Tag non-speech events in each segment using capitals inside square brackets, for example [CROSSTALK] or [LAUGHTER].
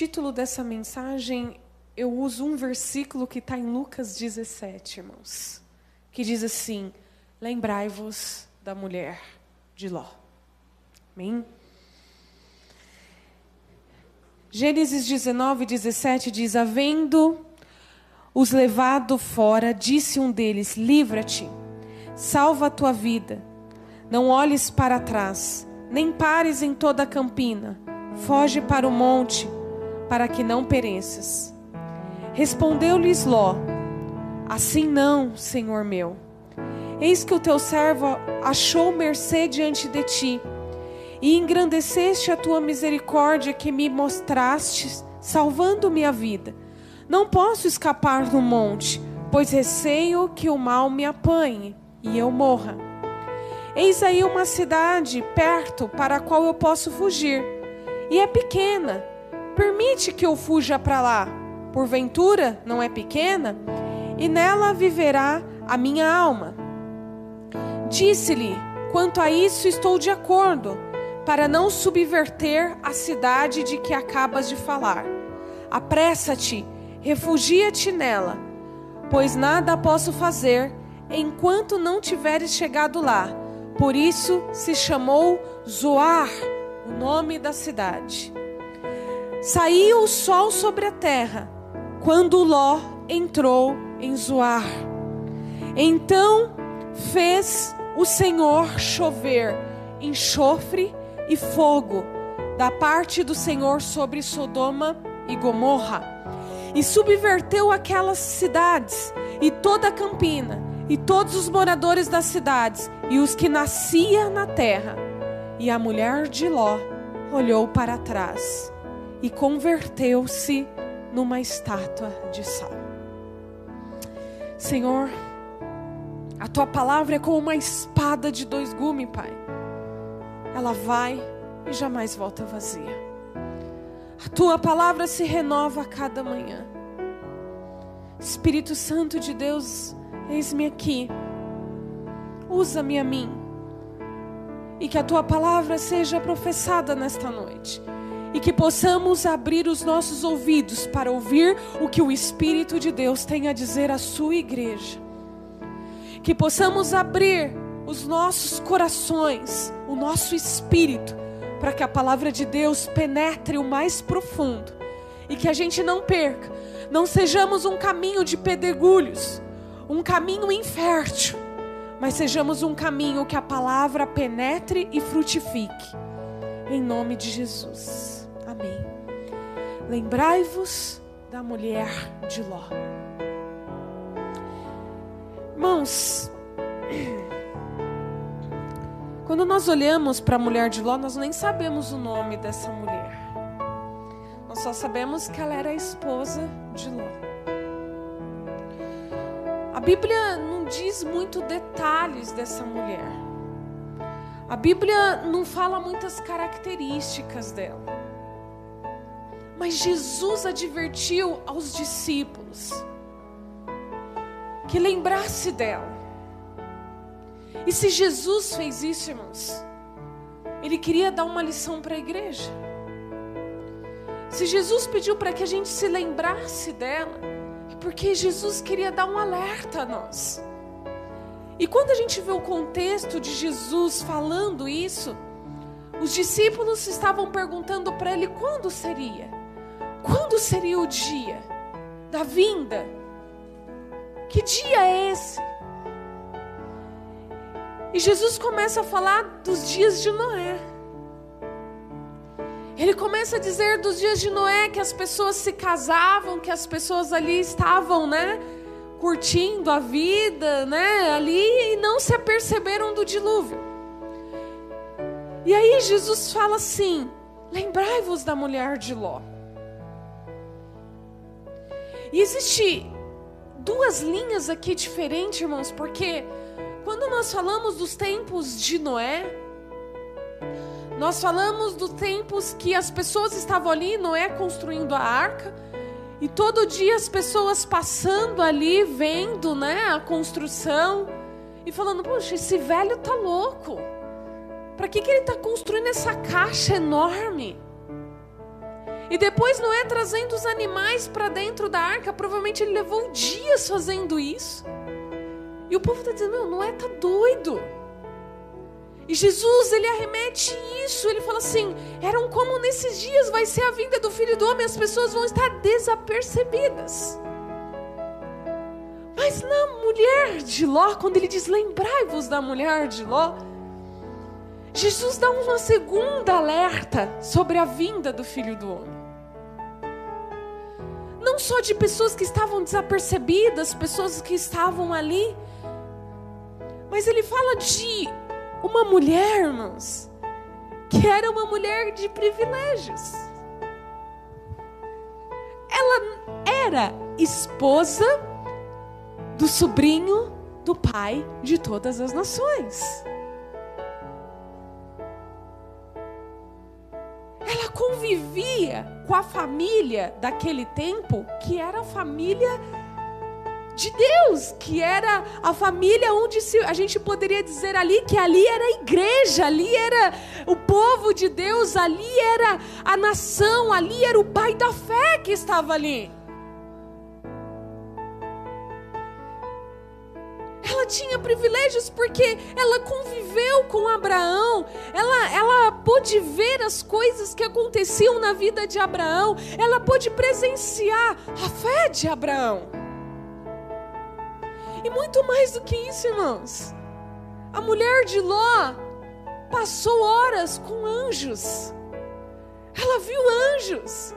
título dessa mensagem, eu uso um versículo que está em Lucas 17, irmãos, que diz assim: Lembrai-vos da mulher de Ló. Amém? Gênesis 19, 17 diz: Havendo os levado fora, disse um deles: Livra-te, salva a tua vida, não olhes para trás, nem pares em toda a campina, foge para o monte, para que não pereças. Respondeu-lhes Ló: Assim não, senhor meu. Eis que o teu servo achou mercê diante de ti, e engrandeceste a tua misericórdia que me mostraste, salvando minha vida. Não posso escapar do monte, pois receio que o mal me apanhe e eu morra. Eis aí uma cidade perto para a qual eu posso fugir, e é pequena. Permite que eu fuja para lá. Porventura, não é pequena? E nela viverá a minha alma. Disse-lhe: Quanto a isso estou de acordo, para não subverter a cidade de que acabas de falar. Apressa-te, refugia-te nela, pois nada posso fazer enquanto não tiveres chegado lá. Por isso se chamou Zoar, o nome da cidade. Saiu o sol sobre a terra, quando Ló entrou em Zoar. Então fez o Senhor chover enxofre e fogo da parte do Senhor sobre Sodoma e Gomorra, e subverteu aquelas cidades e toda a campina, e todos os moradores das cidades, e os que nascia na terra. E a mulher de Ló olhou para trás e converteu-se numa estátua de sal. Senhor, a tua palavra é como uma espada de dois gumes, Pai. Ela vai e jamais volta vazia. A tua palavra se renova a cada manhã. Espírito Santo de Deus, eis-me aqui. Usa-me a mim. E que a tua palavra seja professada nesta noite. E que possamos abrir os nossos ouvidos para ouvir o que o Espírito de Deus tem a dizer à sua igreja que possamos abrir os nossos corações, o nosso espírito, para que a palavra de Deus penetre o mais profundo e que a gente não perca, não sejamos um caminho de pedregulhos, um caminho infértil, mas sejamos um caminho que a palavra penetre e frutifique. Em nome de Jesus. Amém. Lembrai-vos da mulher de Ló. Irmãos, [CLEARS THROAT] quando nós olhamos para a mulher de Ló, nós nem sabemos o nome dessa mulher. Nós só sabemos que ela era a esposa de Ló. A Bíblia não diz muito detalhes dessa mulher. A Bíblia não fala muitas características dela. Mas Jesus advertiu aos discípulos que lembrasse dela. E se Jesus fez isso, irmãos, ele queria dar uma lição para a igreja. Se Jesus pediu para que a gente se lembrasse dela, é porque Jesus queria dar um alerta a nós. E quando a gente vê o contexto de Jesus falando isso, os discípulos estavam perguntando para ele quando seria? Quando seria o dia da vinda? Que dia é esse? E Jesus começa a falar dos dias de Noé. Ele começa a dizer dos dias de Noé que as pessoas se casavam, que as pessoas ali estavam, né, curtindo a vida, né, ali e não se aperceberam do dilúvio. E aí Jesus fala assim: lembrai-vos da mulher de Ló. E existe duas linhas aqui diferentes, irmãos, porque quando nós falamos dos tempos de Noé, nós falamos dos tempos que as pessoas estavam ali, Noé construindo a arca, e todo dia as pessoas passando ali, vendo, né, a construção e falando: "Poxa, esse velho tá louco. Para que que ele tá construindo essa caixa enorme?" E depois Noé trazendo os animais para dentro da arca, provavelmente ele levou dias fazendo isso. E o povo está dizendo: Meu, Noé tá doido. E Jesus, ele arremete isso, ele fala assim: eram como nesses dias vai ser a vinda do filho do homem, as pessoas vão estar desapercebidas. Mas na mulher de Ló, quando ele diz: lembrai-vos da mulher de Ló, Jesus dá uma segunda alerta sobre a vinda do filho do homem não só de pessoas que estavam desapercebidas, pessoas que estavam ali, mas ele fala de uma mulher, irmãos, que era uma mulher de privilégios. Ela era esposa do sobrinho do pai de todas as nações. Ela convivia com a família daquele tempo, que era a família de Deus, que era a família onde se, a gente poderia dizer ali que ali era a igreja, ali era o povo de Deus, ali era a nação, ali era o pai da fé que estava ali. Ela tinha privilégios porque ela conviveu com Abraão, ela, ela pôde ver as coisas que aconteciam na vida de Abraão, ela pôde presenciar a fé de Abraão. E muito mais do que isso, irmãos, a mulher de Ló passou horas com anjos, ela viu anjos,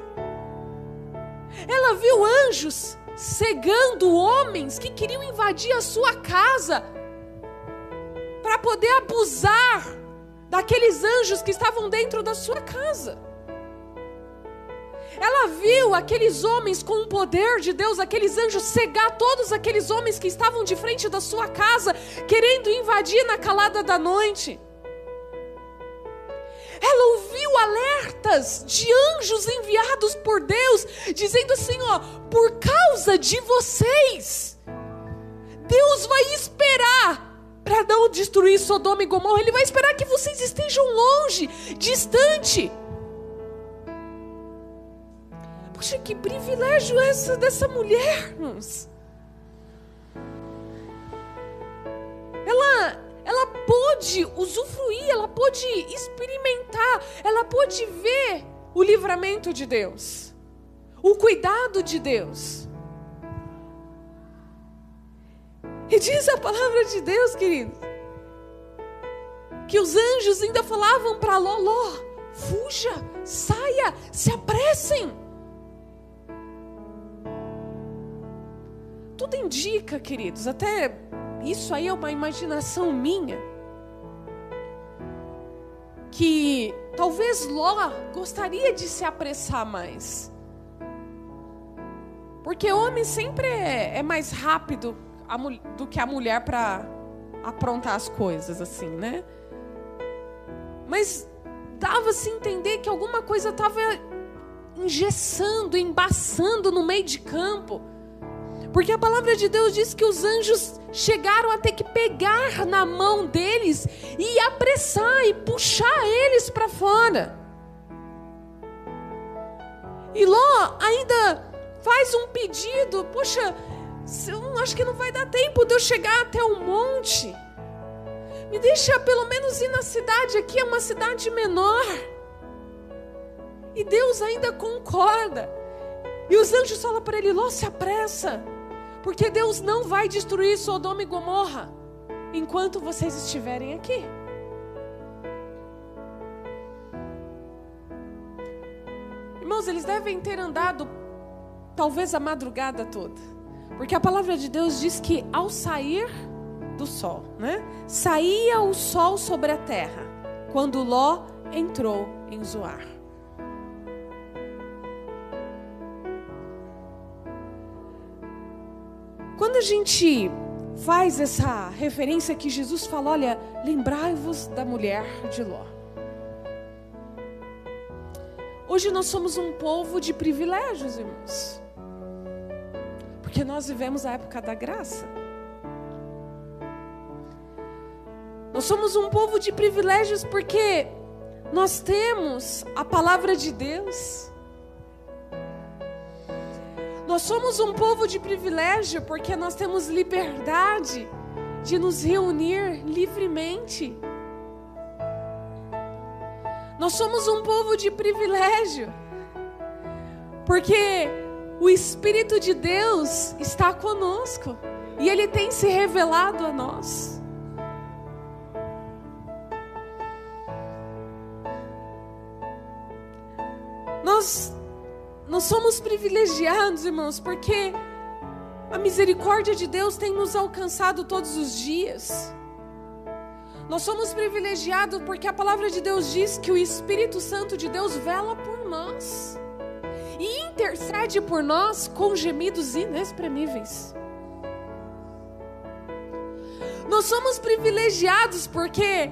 ela viu anjos cegando homens que queriam invadir a sua casa para poder abusar daqueles anjos que estavam dentro da sua casa. Ela viu aqueles homens com o poder de Deus, aqueles anjos cegar todos aqueles homens que estavam de frente da sua casa, querendo invadir na calada da noite. Ela ouviu alertas de anjos enviados por Deus, dizendo assim: ó, por causa de vocês, Deus vai esperar para não destruir Sodoma e Gomorra, Ele vai esperar que vocês estejam longe, distante. Poxa, que privilégio é esse dessa mulher, irmãos. Ela ela pôde usufruir, ela pôde experimentar, ela pôde ver o livramento de Deus, o cuidado de Deus. E diz a palavra de Deus, querido, que os anjos ainda falavam para Loló: fuja, saia, se apressem. Tudo indica, queridos, até isso aí é uma imaginação minha. Que talvez Ló gostaria de se apressar mais. Porque homem sempre é, é mais rápido do que a mulher para aprontar as coisas, assim, né? Mas dava-se entender que alguma coisa estava engessando, embaçando no meio de campo. Porque a palavra de Deus diz que os anjos chegaram a ter que pegar na mão deles e apressar e puxar eles para fora. E Ló ainda faz um pedido: Poxa, eu acho que não vai dar tempo de eu chegar até o monte. Me deixa pelo menos ir na cidade aqui, é uma cidade menor. E Deus ainda concorda. E os anjos falam para ele: Ló, se apressa. Porque Deus não vai destruir Sodoma e Gomorra enquanto vocês estiverem aqui. Irmãos, eles devem ter andado talvez a madrugada toda. Porque a palavra de Deus diz que ao sair do sol, né? Saía o sol sobre a terra quando Ló entrou em Zoar. Quando a gente faz essa referência que Jesus fala, olha, lembrai-vos da mulher de Ló. Hoje nós somos um povo de privilégios, irmãos. Porque nós vivemos a época da graça. Nós somos um povo de privilégios porque nós temos a palavra de Deus. Nós somos um povo de privilégio porque nós temos liberdade de nos reunir livremente. Nós somos um povo de privilégio porque o Espírito de Deus está conosco e ele tem se revelado a nós. Nós, nós somos privilegiados, irmãos, porque a misericórdia de Deus tem nos alcançado todos os dias. Nós somos privilegiados porque a palavra de Deus diz que o Espírito Santo de Deus vela por nós e intercede por nós com gemidos inexprimíveis. Nós somos privilegiados porque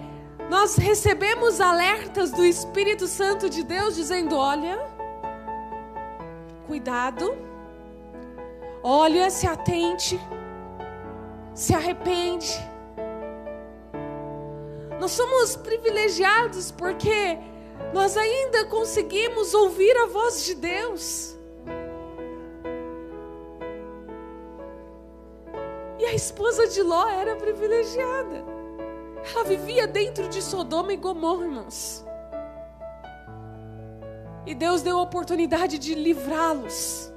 nós recebemos alertas do Espírito Santo de Deus dizendo: olha, cuidado, olha, se atente, se arrepende. Nós somos privilegiados porque nós ainda conseguimos ouvir a voz de Deus. E a esposa de Ló era privilegiada. Ela vivia dentro de Sodoma e Gomorra, irmãos. E Deus deu a oportunidade de livrá-los.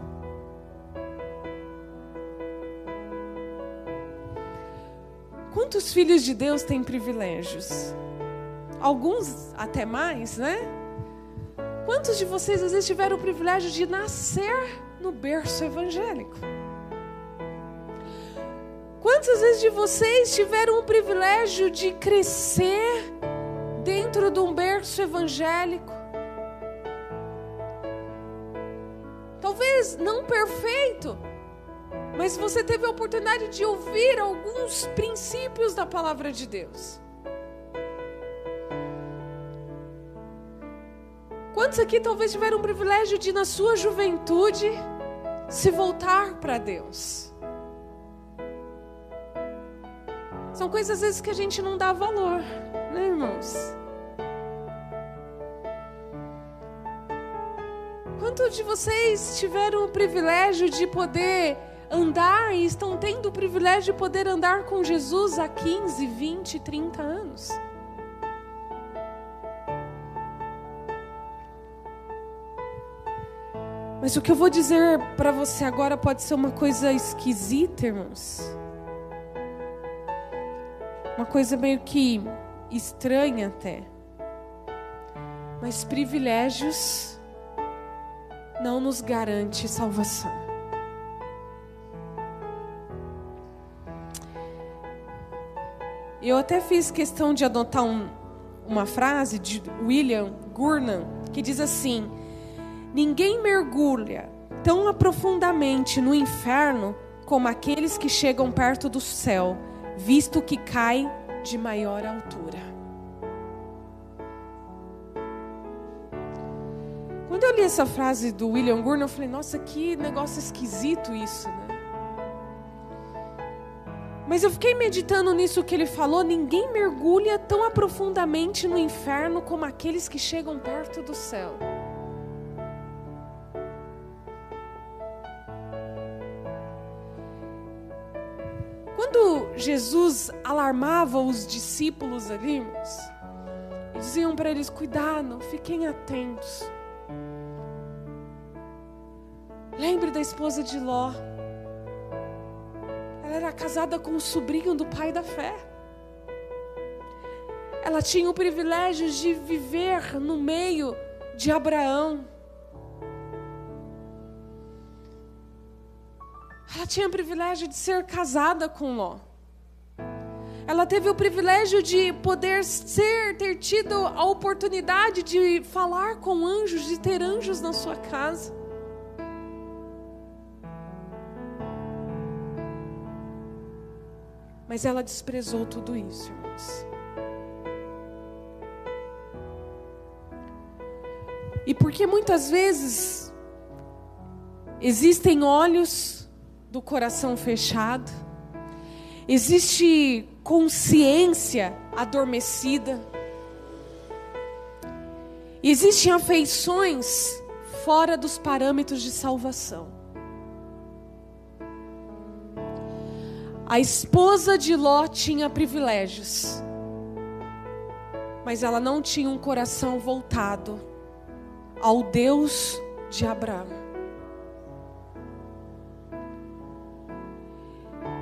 Quantos filhos de Deus têm privilégios? Alguns até mais, né? Quantos de vocês às vezes tiveram o privilégio de nascer no berço evangélico? Quantas vezes de vocês tiveram o privilégio de crescer dentro de um berço evangélico? Talvez não perfeito, mas você teve a oportunidade de ouvir alguns princípios da palavra de Deus. Quantos aqui talvez tiveram o privilégio de, na sua juventude, se voltar para Deus? São coisas às vezes que a gente não dá valor, né, irmãos? Quantos de vocês tiveram o privilégio de poder andar e estão tendo o privilégio de poder andar com Jesus há 15, 20, 30 anos? Mas o que eu vou dizer para você agora pode ser uma coisa esquisita, irmãos uma coisa meio que estranha até. Mas privilégios não nos garante salvação. Eu até fiz questão de adotar um, uma frase de William Gurnam que diz assim: Ninguém mergulha tão aprofundamente no inferno como aqueles que chegam perto do céu visto que cai de maior altura. Quando eu li essa frase do William Gurney, eu falei: nossa, que negócio esquisito isso, né? Mas eu fiquei meditando nisso que ele falou: ninguém mergulha tão aprofundamente no inferno como aqueles que chegam perto do céu. Quando Jesus alarmava os discípulos ali, diziam para eles: cuidado, fiquem atentos. Lembre da esposa de Ló. Ela era casada com o sobrinho do pai da fé. Ela tinha o privilégio de viver no meio de Abraão. Ela tinha o privilégio de ser casada com Ló. Ela teve o privilégio de poder ser, ter tido a oportunidade de falar com anjos, de ter anjos na sua casa. Mas ela desprezou tudo isso, irmãos. E porque muitas vezes existem olhos do coração fechado, existe consciência adormecida, existem afeições fora dos parâmetros de salvação. A esposa de Ló tinha privilégios, mas ela não tinha um coração voltado ao Deus de Abraão.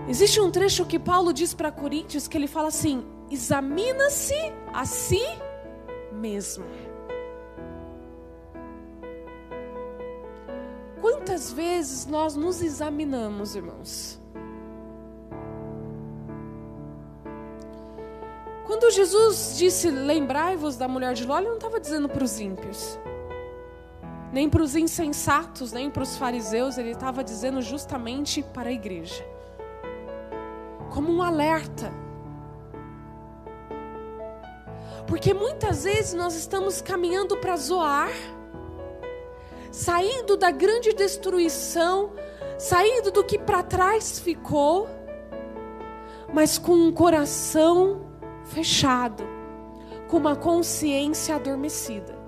Existe um trecho que Paulo diz para Coríntios que ele fala assim: examina-se a si mesmo. Quantas vezes nós nos examinamos, irmãos? Quando Jesus disse lembrai-vos da mulher de Ló, ele não estava dizendo para os ímpios, nem para os insensatos, nem para os fariseus, ele estava dizendo justamente para a igreja, como um alerta. Porque muitas vezes nós estamos caminhando para zoar, saindo da grande destruição, saindo do que para trás ficou, mas com um coração fechado, com uma consciência adormecida.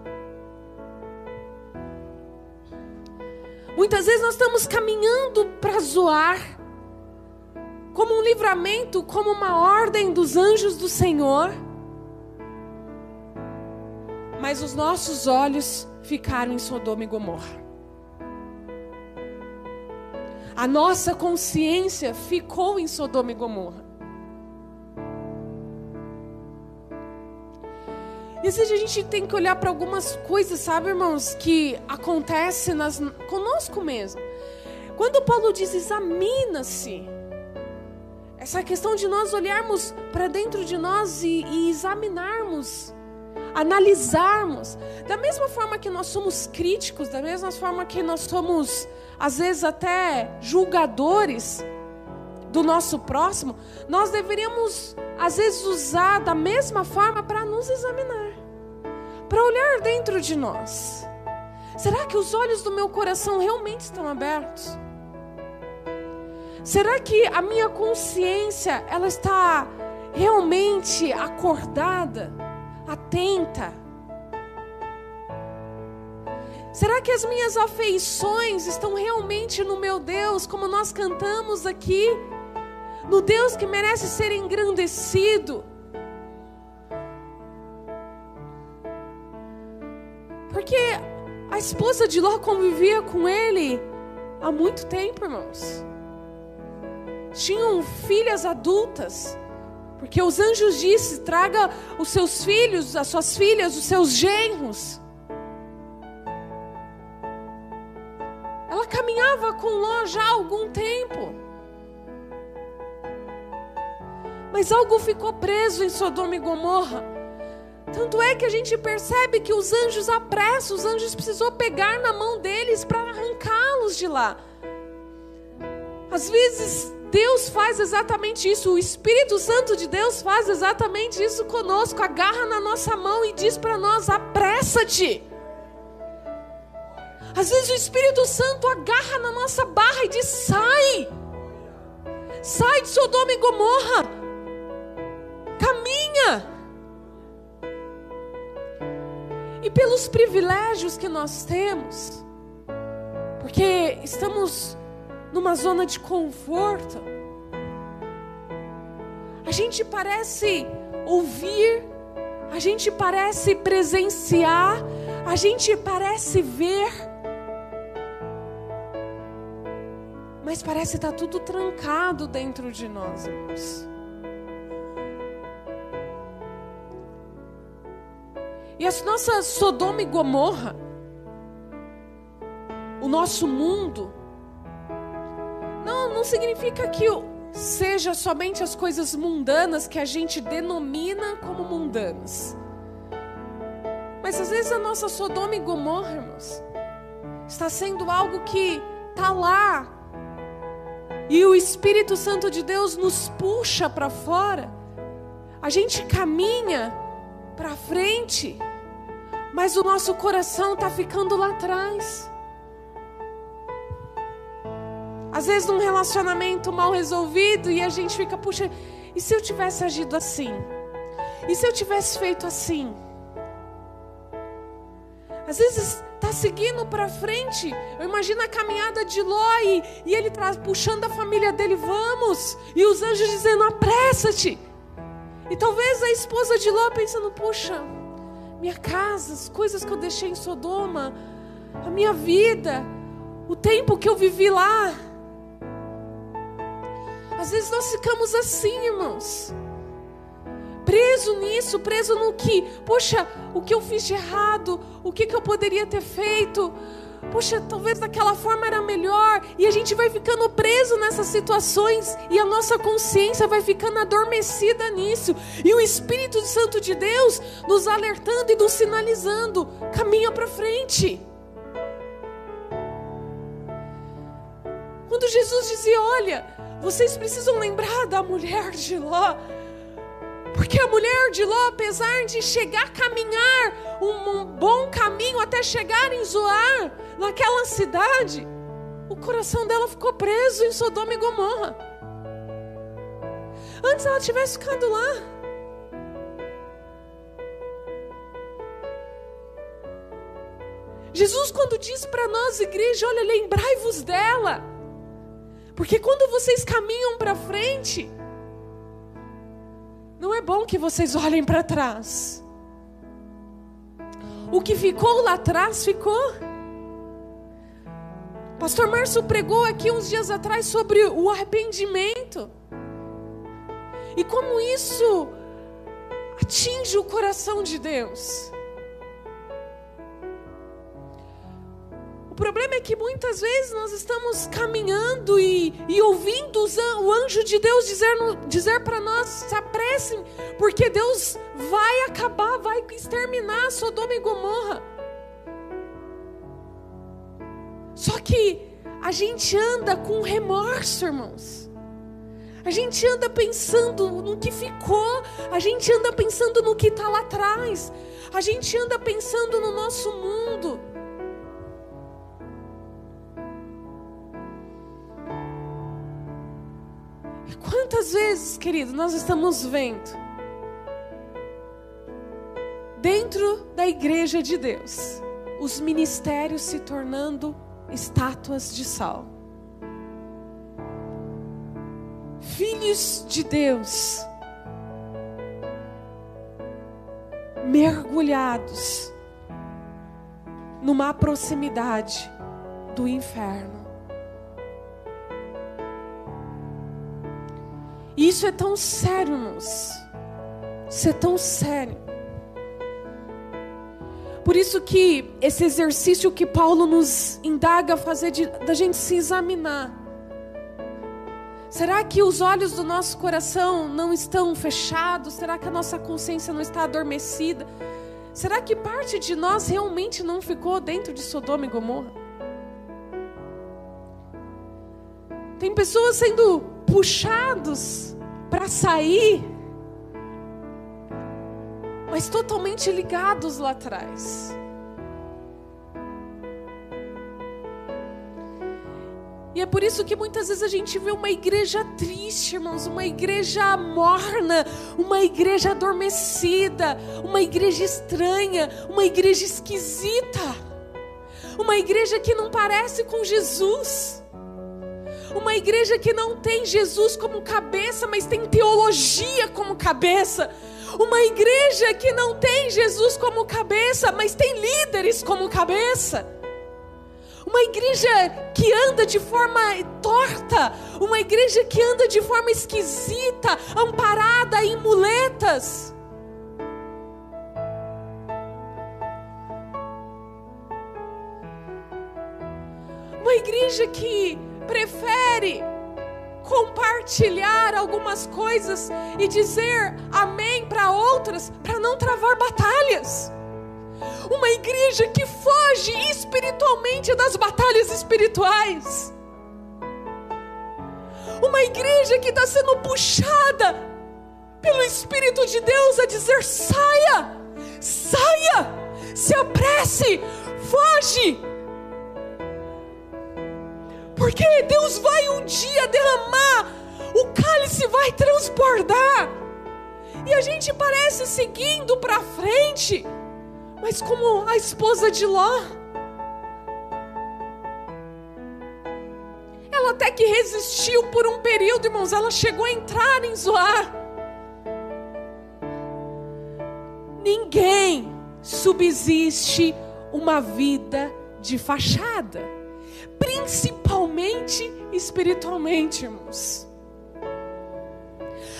Muitas vezes nós estamos caminhando para zoar, como um livramento, como uma ordem dos anjos do Senhor, mas os nossos olhos ficaram em Sodoma e Gomorra. A nossa consciência ficou em Sodoma e Gomorra. Às vezes a gente tem que olhar para algumas coisas, sabe, irmãos, que acontecem nas, conosco mesmo. Quando Paulo diz examina-se, essa questão de nós olharmos para dentro de nós e, e examinarmos, analisarmos, da mesma forma que nós somos críticos, da mesma forma que nós somos, às vezes, até julgadores do nosso próximo, nós deveríamos, às vezes, usar da mesma forma para nos examinar, para olhar dentro de nós. Será que os olhos do meu coração realmente estão abertos? Será que a minha consciência ela está realmente acordada, atenta? Será que as minhas afeições estão realmente no meu Deus, como nós cantamos aqui? no Deus que merece ser engrandecido. Porque a esposa de Ló convivia com ele há muito tempo, irmãos. Tinham filhas adultas. Porque os anjos disse: traga os seus filhos, as suas filhas, os seus genros. Ela caminhava com Ló já há algum tempo. Mas algo ficou preso em Sodoma e Gomorra. Tanto é que a gente percebe que os anjos apressam, os anjos precisou pegar na mão deles para arrancá-los de lá. Às vezes Deus faz exatamente isso, o Espírito Santo de Deus faz exatamente isso conosco, agarra na nossa mão e diz para nós: apressa-te. Às vezes o Espírito Santo agarra na nossa barra e diz: sai, sai de Sodoma e Gomorra caminha. E pelos privilégios que nós temos, porque estamos numa zona de conforto, a gente parece ouvir, a gente parece presenciar, a gente parece ver, mas parece estar tudo trancado dentro de nós, irmãos. E a nossa Sodoma e Gomorra, o nosso mundo, não, não significa que seja somente as coisas mundanas que a gente denomina como mundanas. Mas às vezes a nossa Sodoma e Gomorra, irmãos, está sendo algo que está lá. E o Espírito Santo de Deus nos puxa para fora. A gente caminha para frente, mas o nosso coração está ficando lá atrás. Às vezes num relacionamento mal resolvido e a gente fica, puxa, e se eu tivesse agido assim? E se eu tivesse feito assim? Às vezes está seguindo para frente. Eu imagino a caminhada de Ló e, e ele traz, puxando a família dele, vamos. E os anjos dizendo, apressa-te. E talvez a esposa de Ló pensando, puxa, minha casa, as coisas que eu deixei em Sodoma, a minha vida, o tempo que eu vivi lá. Às vezes nós ficamos assim, irmãos preso nisso, preso no que, poxa, o que eu fiz de errado, o que, que eu poderia ter feito, poxa, talvez daquela forma era melhor, e a gente vai ficando preso nessas situações, e a nossa consciência vai ficando adormecida nisso, e o Espírito Santo de Deus nos alertando e nos sinalizando: caminha para frente. Quando Jesus dizia: Olha, vocês precisam lembrar da mulher de Ló. Porque a mulher de Ló, apesar de chegar a caminhar um, bom caminho até chegar em Zoar, naquela cidade, o coração dela ficou preso em Sodoma e Gomorra. Antes ela tivesse ficado lá. Jesus, quando diz para nós, igreja, olha, lembrai-vos dela. Porque quando vocês caminham para frente, não é bom que vocês olhem para trás. O que ficou lá atrás ficou. Pastor Márcio pregou aqui uns dias atrás sobre o arrependimento. E como isso atinge o coração de Deus. O problema é que muitas vezes nós estamos caminhando e, e ouvindo o anjo de Deus dizer, dizer para nós: se apressem, porque Deus vai acabar, vai exterminar Sodoma e Gomorra. Só que a gente anda com remorso, irmãos. A gente anda pensando no que ficou, a gente anda pensando no que está lá atrás, a gente anda pensando no nosso mundo. Quantas vezes, querido, nós estamos vendo dentro da igreja de Deus os ministérios se tornando estátuas de sal. Filhos de Deus mergulhados numa proximidade do inferno. E isso é tão sério, irmãos. Isso é tão sério. Por isso que esse exercício que Paulo nos indaga a fazer de, da gente se examinar. Será que os olhos do nosso coração não estão fechados? Será que a nossa consciência não está adormecida? Será que parte de nós realmente não ficou dentro de Sodoma e Gomorra? Tem pessoas sendo puxados para sair, mas totalmente ligados lá atrás. E é por isso que muitas vezes a gente vê uma igreja triste, irmãos, uma igreja morna, uma igreja adormecida, uma igreja estranha, uma igreja esquisita, uma igreja que não parece com Jesus. Uma igreja que não tem Jesus como cabeça, mas tem teologia como cabeça. Uma igreja que não tem Jesus como cabeça, mas tem líderes como cabeça. Uma igreja que anda de forma torta, uma igreja que anda de forma esquisita, amparada em muletas. Uma igreja que prefere compartilhar algumas coisas e dizer amém para outras para não travar batalhas. Uma igreja que foge espiritualmente das batalhas espirituais. Uma igreja que está sendo puxada pelo Espírito de Deus a dizer: saia, saia, se apresse, foge porque Deus vai um dia derramar, o cálice vai transbordar. E a gente parece seguindo para frente, mas como a esposa de Ló, ela até que resistiu por um período, irmãos, ela chegou a entrar em Zoar. Ninguém subsiste uma vida de fachada principalmente espiritualmente, irmãos.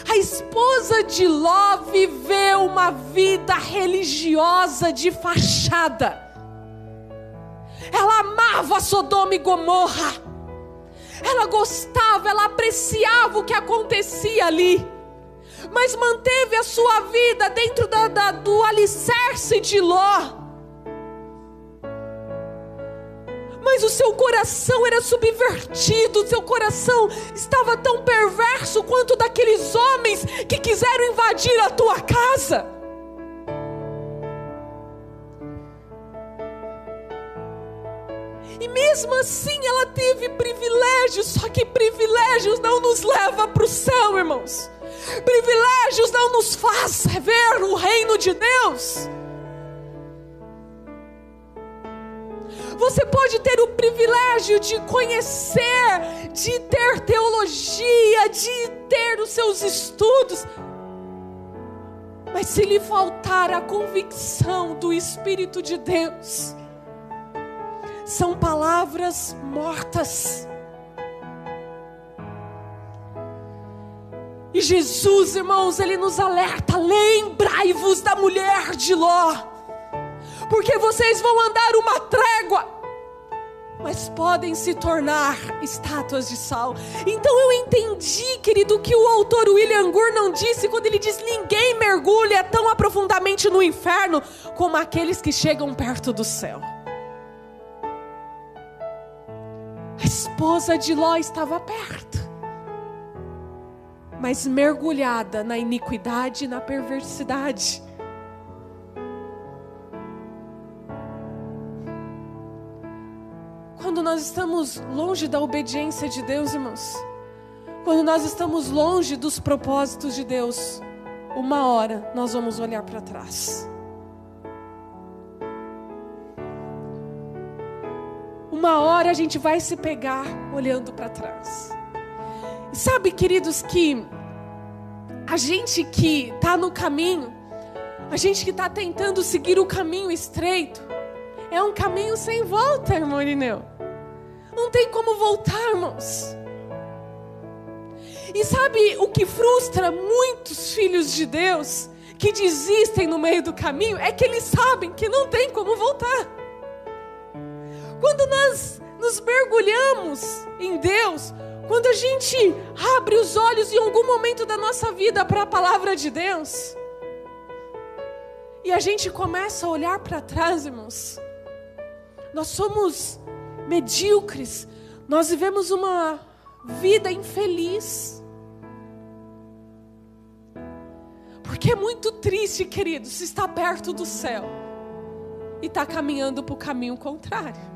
A esposa de Ló viveu uma vida religiosa de fachada. Ela amava Sodoma e Gomorra. Ela gostava, ela apreciava o que acontecia ali. Mas manteve a sua vida dentro da, da, do alicerce de Ló. Mas o seu coração era subvertido, o seu coração estava tão perverso quanto daqueles homens que quiseram invadir a tua casa. E mesmo assim ela teve privilégios, só que privilégios não nos leva para o céu, irmãos. Privilégios não nos faz ver o reino de Deus. Você pode ter o privilégio de conhecer, de ter teologia, de ter os seus estudos. Mas se lhe faltar a convicção do Espírito de Deus, são palavras mortas. E Jesus, irmãos, ele nos alerta: lembrai-vos da mulher de Ló porque vocês vão andar uma trégua, mas podem se tornar estátuas de sal. Então eu entendi, querido, que o autor William Gur não disse quando ele diz: ninguém mergulha tão aprofundamente no inferno como aqueles que chegam perto do céu. A esposa de Ló estava perto, mas mergulhada na iniquidade e na perversidade. Quando nós estamos longe da obediência de Deus, irmãos, quando nós estamos longe dos propósitos de Deus, uma hora nós vamos olhar para trás. Uma hora a gente vai se pegar olhando para trás. E sabe, queridos, que a gente que está no caminho, a gente que está tentando seguir o caminho estreito, é um caminho sem volta, irmão Irineu. Não tem como voltar, irmãos. E sabe o que frustra muitos filhos de Deus que desistem no meio do caminho? É que eles sabem que não tem como voltar. Quando nós nos mergulhamos em Deus, quando a gente abre os olhos em algum momento da nossa vida para a palavra de Deus, e a gente começa a olhar para trás, irmãos, nós somos medíocres, nós vivemos uma vida infeliz. Porque é muito triste, querido, se está perto do céu e está caminhando para o caminho contrário.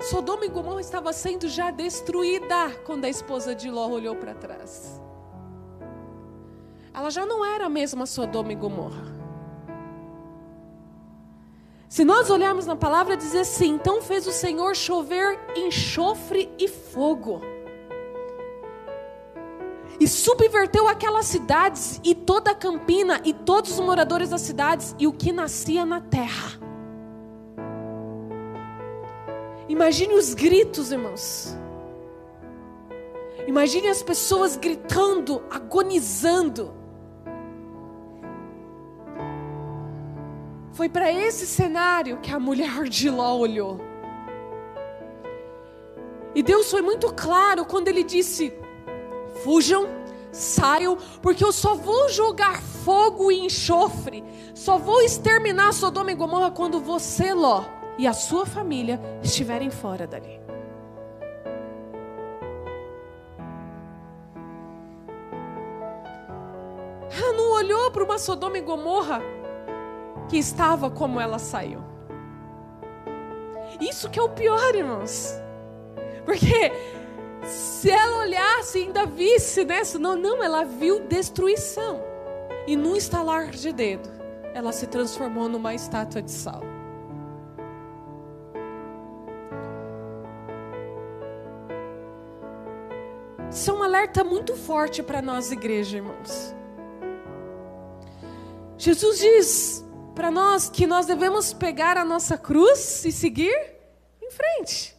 Sodoma e Gomorra estava sendo já destruída quando a esposa de Ló olhou para trás ela já não era a mesma Sodoma e Gomorra. Se nós olharmos na palavra, diz assim: então fez o Senhor chover enxofre e fogo. E subverteu aquelas cidades e toda a campina e todos os moradores das cidades e o que nascia na terra. Imagine os gritos, irmãos. Imagine as pessoas gritando, agonizando. Foi para esse cenário que a mulher de Ló olhou. E Deus foi muito claro quando ele disse: fujam, saiam, porque eu só vou jogar fogo e enxofre, só vou exterminar Sodoma e Gomorra quando você, Ló, e a sua família estiverem fora dali. Ela não olhou para uma Sodoma e Gomorra que estava como ela saiu. Isso que é o pior, irmãos. Porque se ela olhasse ainda visse, né? Não, não, ela viu destruição. E num estalar de dedo, ela se transformou numa estátua de sal. Isso é um alerta muito forte para nós, igreja, irmãos. Jesus diz para nós que nós devemos pegar a nossa cruz e seguir em frente.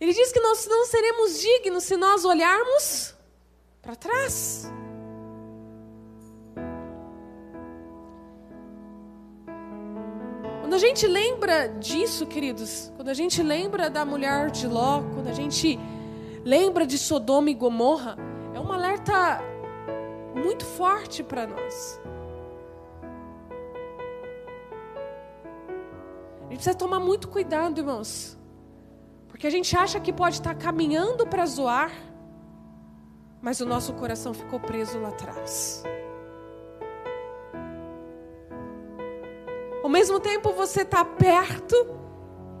Ele diz que nós não seremos dignos se nós olharmos para trás. Quando a gente lembra disso, queridos, quando a gente lembra da mulher de Ló, quando a gente lembra de Sodoma e Gomorra, é um alerta muito forte para nós. Precisa tomar muito cuidado, irmãos. Porque a gente acha que pode estar caminhando para zoar, mas o nosso coração ficou preso lá atrás. Ao mesmo tempo, você está perto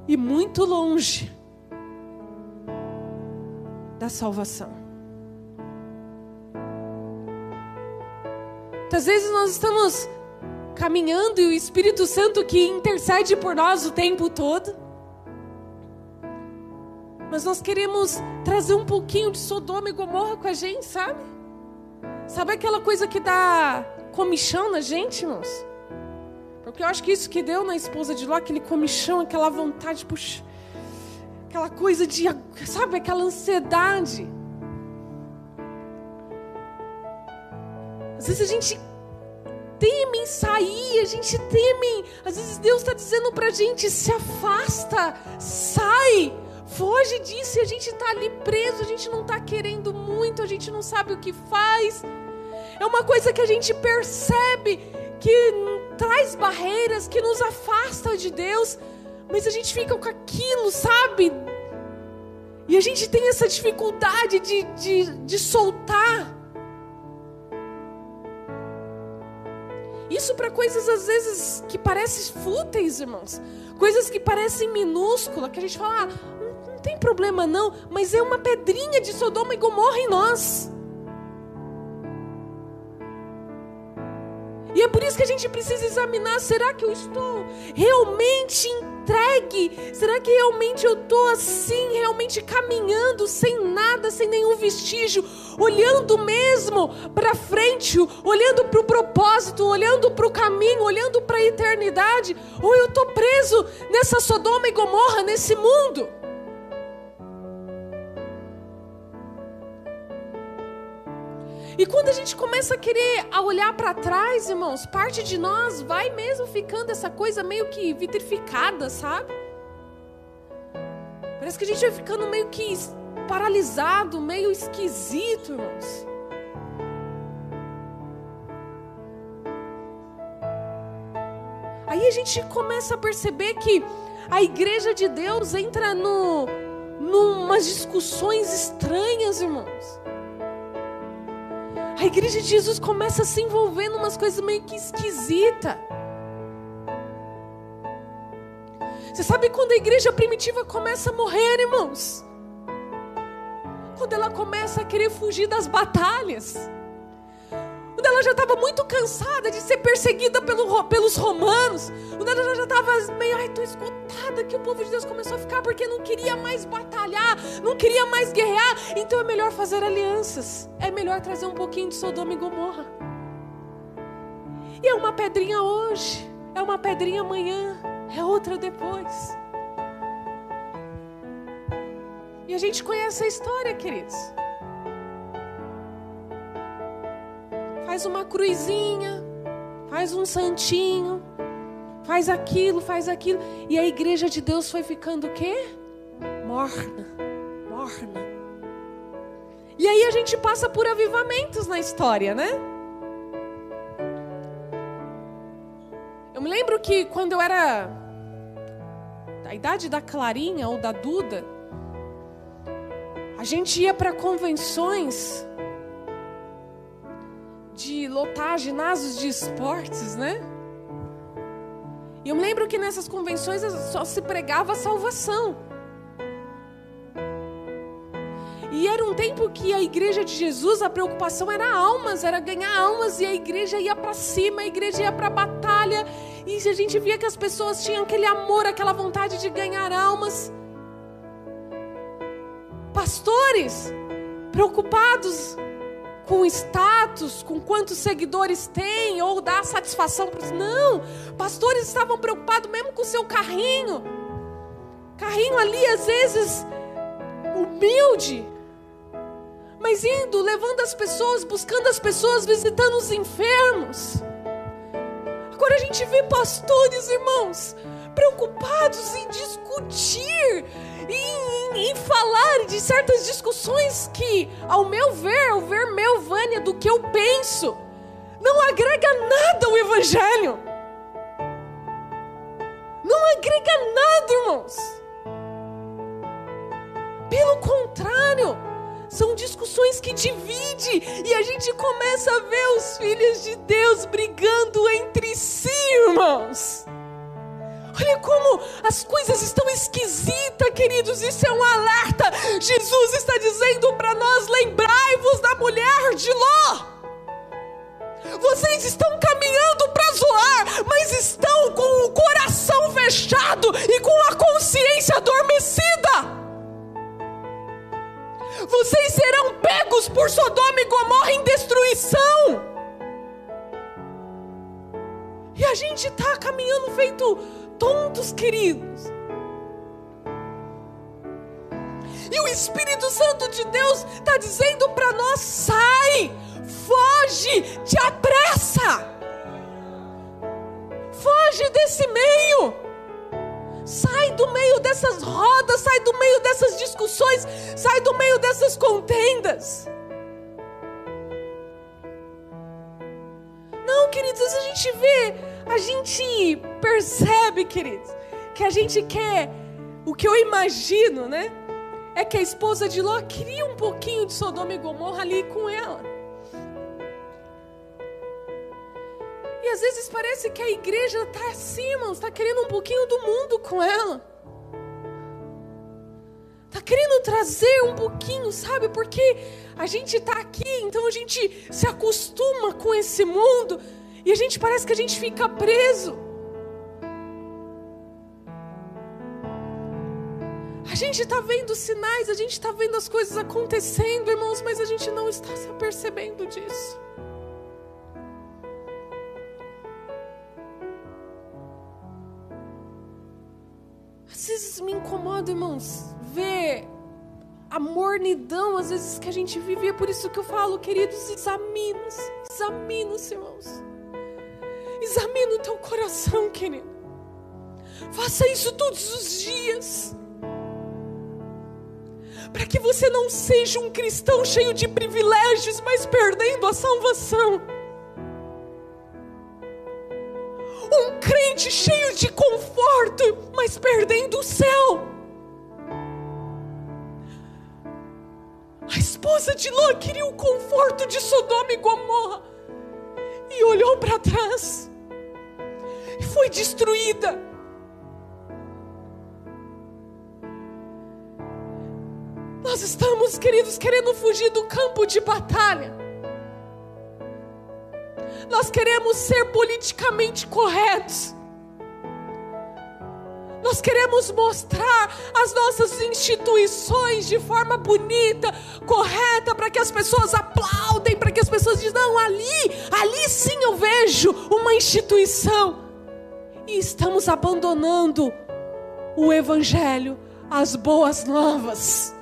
e muito longe da salvação. Muitas vezes nós estamos caminhando e o Espírito Santo que intercede por nós o tempo todo. Mas nós queremos trazer um pouquinho de Sodoma e Gomorra com a gente, sabe? Sabe aquela coisa que dá comichão na gente, irmãos? Porque eu acho que isso que deu na esposa de Ló, aquele comichão, aquela vontade, puxa, aquela coisa de, sabe, aquela ansiedade. Às vezes a gente teme em sair, a gente teme. Às vezes Deus está dizendo para a gente: se afasta, sai, foge disso. E a gente está ali preso, a gente não está querendo muito, a gente não sabe o que faz. É uma coisa que a gente percebe que traz barreiras, que nos afasta de Deus, mas a gente fica com aquilo, sabe? E a gente tem essa dificuldade de, de, de soltar. Isso para coisas às vezes que parecem fúteis, irmãos. Coisas que parecem minúsculas, que a gente fala, ah, não, não tem problema não, mas é uma pedrinha de Sodoma e Gomorra em nós. E é por isso que a gente precisa examinar: será que eu estou realmente entregue? Será que realmente eu estou assim, realmente caminhando, sem nada, sem nenhum vestígio, olhando mesmo para frente, olhando para o propósito, olhando para o caminho, olhando para a eternidade? Ou eu estou preso nessa Sodoma e Gomorra, nesse mundo? E quando a gente começa a querer a olhar para trás, irmãos, parte de nós vai mesmo ficando essa coisa meio que vitrificada, sabe? Parece que a gente vai ficando meio que paralisado, meio esquisito, irmãos. Aí a gente começa a perceber que a igreja de Deus entra no numas discussões estranhas, irmãos. A igreja de Jesus começa a se envolver em umas coisas meio que esquisita. Você sabe quando a igreja primitiva começa a morrer, irmãos? Quando ela começa a querer fugir das batalhas. Quando ela já estava muito cansada de ser perseguida pelo, pelos romanos. Quando ela já estava meio, ai, estou esgotada que o povo de Deus começou a ficar porque não queria mais batalhar, não queria mais guerrear. Então é melhor fazer alianças. É melhor trazer um pouquinho de Sodoma e Gomorra. E é uma pedrinha hoje, é uma pedrinha amanhã, é outra depois. E a gente conhece a história, queridos. Faz uma cruzinha, faz um santinho, faz aquilo, faz aquilo. E a igreja de Deus foi ficando o quê? Morna, morna. E aí a gente passa por avivamentos na história, né? Eu me lembro que quando eu era da idade da Clarinha ou da Duda, a gente ia para convenções de lotar ginásios de esportes, né? E eu me lembro que nessas convenções só se pregava salvação. E E era um tempo que a igreja de Jesus, a preocupação era almas, era ganhar almas, e a igreja ia para cima, a igreja ia para a batalha, e a gente via que as pessoas tinham aquele amor, aquela vontade de ganhar almas. Pastores preocupados com status, com quantos seguidores tem, ou dar satisfação para os. Não! Pastores estavam preocupados mesmo com o seu carrinho. Carrinho ali, às vezes, humilde, mas indo, levando as pessoas, buscando as pessoas, visitando os enfermos. Agora a gente vê pastores, irmãos, preocupados em discutir, em, em, falar de certas discussões que, ao meu ver, ao ver meu, Vânia, do que eu penso, não agrega nada ao Evangelho. Não agrega nada, irmãos. Pelo contrário, são discussões que dividem e a gente começa a ver os filhos de Deus brigando entre si, irmãos. Olha como as coisas estão esquisitas, queridos. Isso é um alerta. Jesus está dizendo para nós: lembrai-vos da mulher de Ló. Vocês estão caminhando para zoar, mas estão com o coração fechado e com a consciência adormecida. Vocês serão pegos por Sodoma e Gomorra em destruição. E a gente está caminhando feito tontos, queridos. E o Espírito Santo de Deus está dizendo para nós: sai, foge, te apressa, foge desse meio. Sai do meio dessas rodas, sai do meio dessas discussões, sai do meio dessas contendas. Não, queridos, a gente vê, a gente percebe, queridos, que a gente quer, o que eu imagino, né? É que a esposa de Ló queria um pouquinho de Sodoma e Gomorra ali com ela. E às vezes parece que a igreja está acima, está querendo um pouquinho do mundo com ela. Está querendo trazer um pouquinho, sabe? Porque a gente está aqui, então a gente se acostuma com esse mundo e a gente parece que a gente fica preso. A gente está vendo sinais, a gente está vendo as coisas acontecendo, irmãos, mas a gente não está se apercebendo disso. Às vezes me incomoda, irmãos, ver a mornidão, às vezes, que a gente vive. É por isso que eu falo, queridos, examina-se, examina-se, irmãos. Examina o teu coração, querido. Faça isso todos os dias. Para que você não seja um cristão cheio de privilégios, mas perdendo a salvação. Um crente cheio de conforto, mas perdendo o céu. A esposa de Ló queria o conforto de Sodoma e Gomorra e olhou para trás e foi destruída. Nós estamos, queridos, querendo fugir do campo de batalha. Nós queremos ser politicamente corretos. Nós queremos mostrar as nossas instituições de forma bonita, correta, para que as pessoas aplaudem, para que as pessoas dizem: não, ali, ali sim eu vejo uma instituição. E estamos abandonando o Evangelho, as boas novas.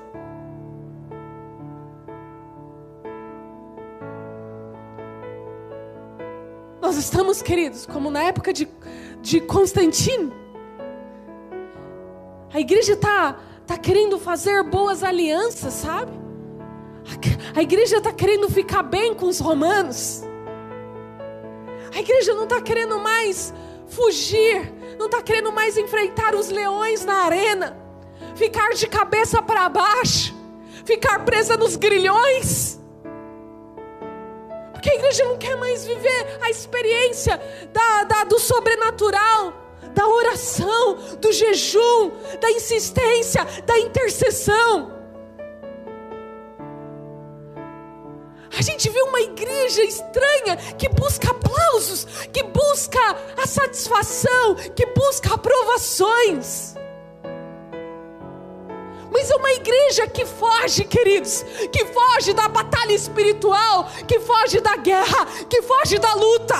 Nós estamos, queridos, como na época de, de Constantino. A igreja está tá querendo fazer boas alianças, sabe? A, a igreja está querendo ficar bem com os romanos. A igreja não está querendo mais fugir, não está querendo mais enfrentar os leões na arena, ficar de cabeça para baixo, ficar presa nos grilhões. Porque a igreja não quer mais viver a experiência da, da, do sobrenatural, da oração, do jejum, da insistência, da intercessão. A gente vê uma igreja estranha que busca aplausos, que busca a satisfação, que busca aprovações. Mas é uma igreja que foge, queridos, que foge da batalha espiritual, que foge da guerra, que foge da luta.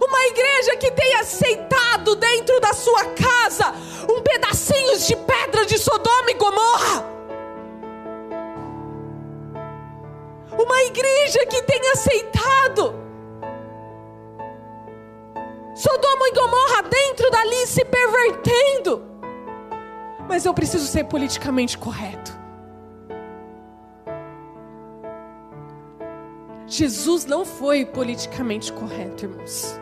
Uma igreja que tem aceitado dentro da sua casa um pedacinho de pedra de Sodoma e Gomorra. Uma igreja que tem aceitado Sodoma e Gomorra dentro dali se pervertendo mas eu preciso ser politicamente correto. Jesus não foi politicamente correto, irmãos.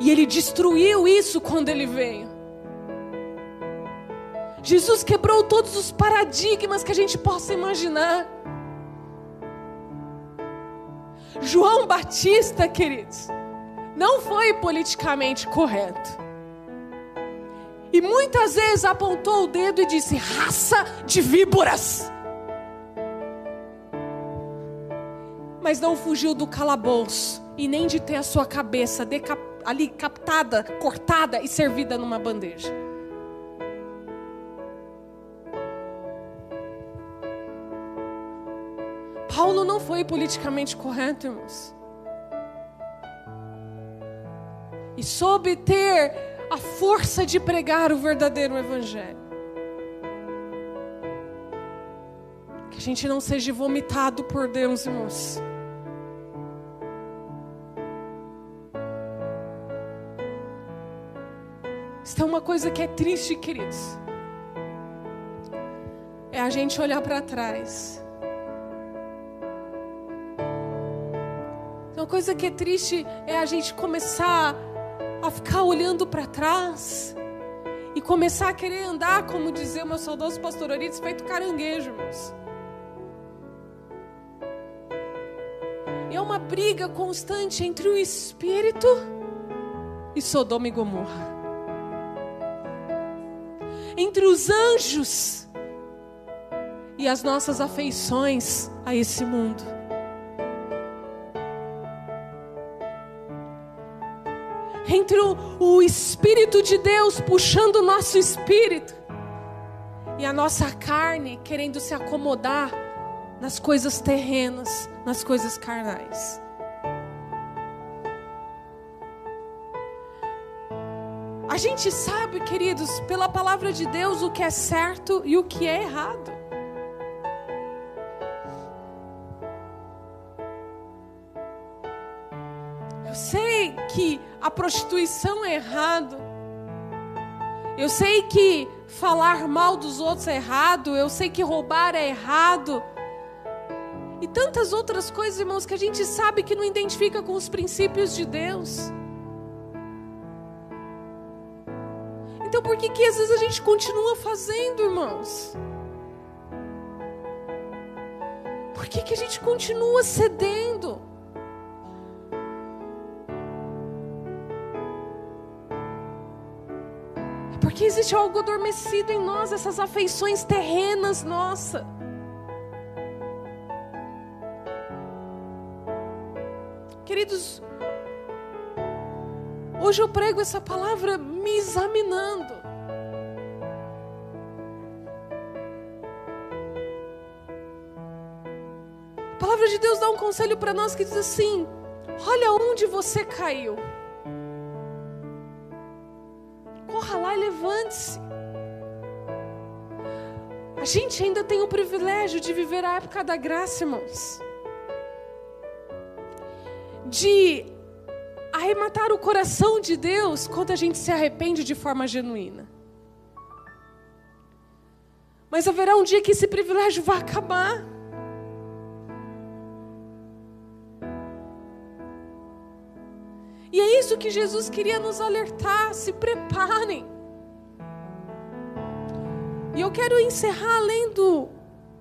E ele destruiu isso quando ele veio. Jesus quebrou todos os paradigmas que a gente possa imaginar. João Batista, queridos, não foi politicamente correto. E muitas vezes apontou o dedo e disse: raça de víboras. Mas não fugiu do calabouço e nem de ter a sua cabeça ali captada, cortada e servida numa bandeja. Paulo não foi politicamente correto, irmãos. E soube ter a força de pregar o verdadeiro Evangelho. Que a gente não seja vomitado por Deus, irmãos. Isso é uma coisa que é triste, queridos. É a gente olhar para trás. Uma coisa que é triste é a gente começar a ficar olhando para trás e começar a querer andar, como dizia o meu saudoso pastor Orides, feito caranguejo, irmãos. É uma briga constante entre o espírito e Sodoma e Gomorra. Entre os anjos e as nossas afeições a esse mundo. Entre o, o Espírito de Deus puxando o nosso espírito e a nossa carne querendo se acomodar nas coisas terrenas, nas coisas carnais. A gente sabe, queridos, pela palavra de Deus, o que é certo e o que é errado. Que a prostituição é errado. Eu sei que falar mal dos outros é errado. Eu sei que roubar é errado. E tantas outras coisas, irmãos, que a gente sabe que não identifica com os princípios de Deus. Então por que que às vezes a gente continua fazendo, irmãos? Por que que a gente continua cedendo? Porque existe algo adormecido em nós, essas afeições terrenas nossa. Queridos, hoje eu prego essa palavra me examinando. A palavra de Deus dá um conselho para nós que diz assim: olha onde você caiu. Corra lá e levante-se. A gente ainda tem o privilégio de viver a época da graça, irmãos. De arrematar o coração de Deus quando a gente se arrepende de forma genuína. Mas haverá um dia que esse privilégio vai acabar. E é isso que Jesus queria nos alertar: se preparem. E eu quero encerrar lendo,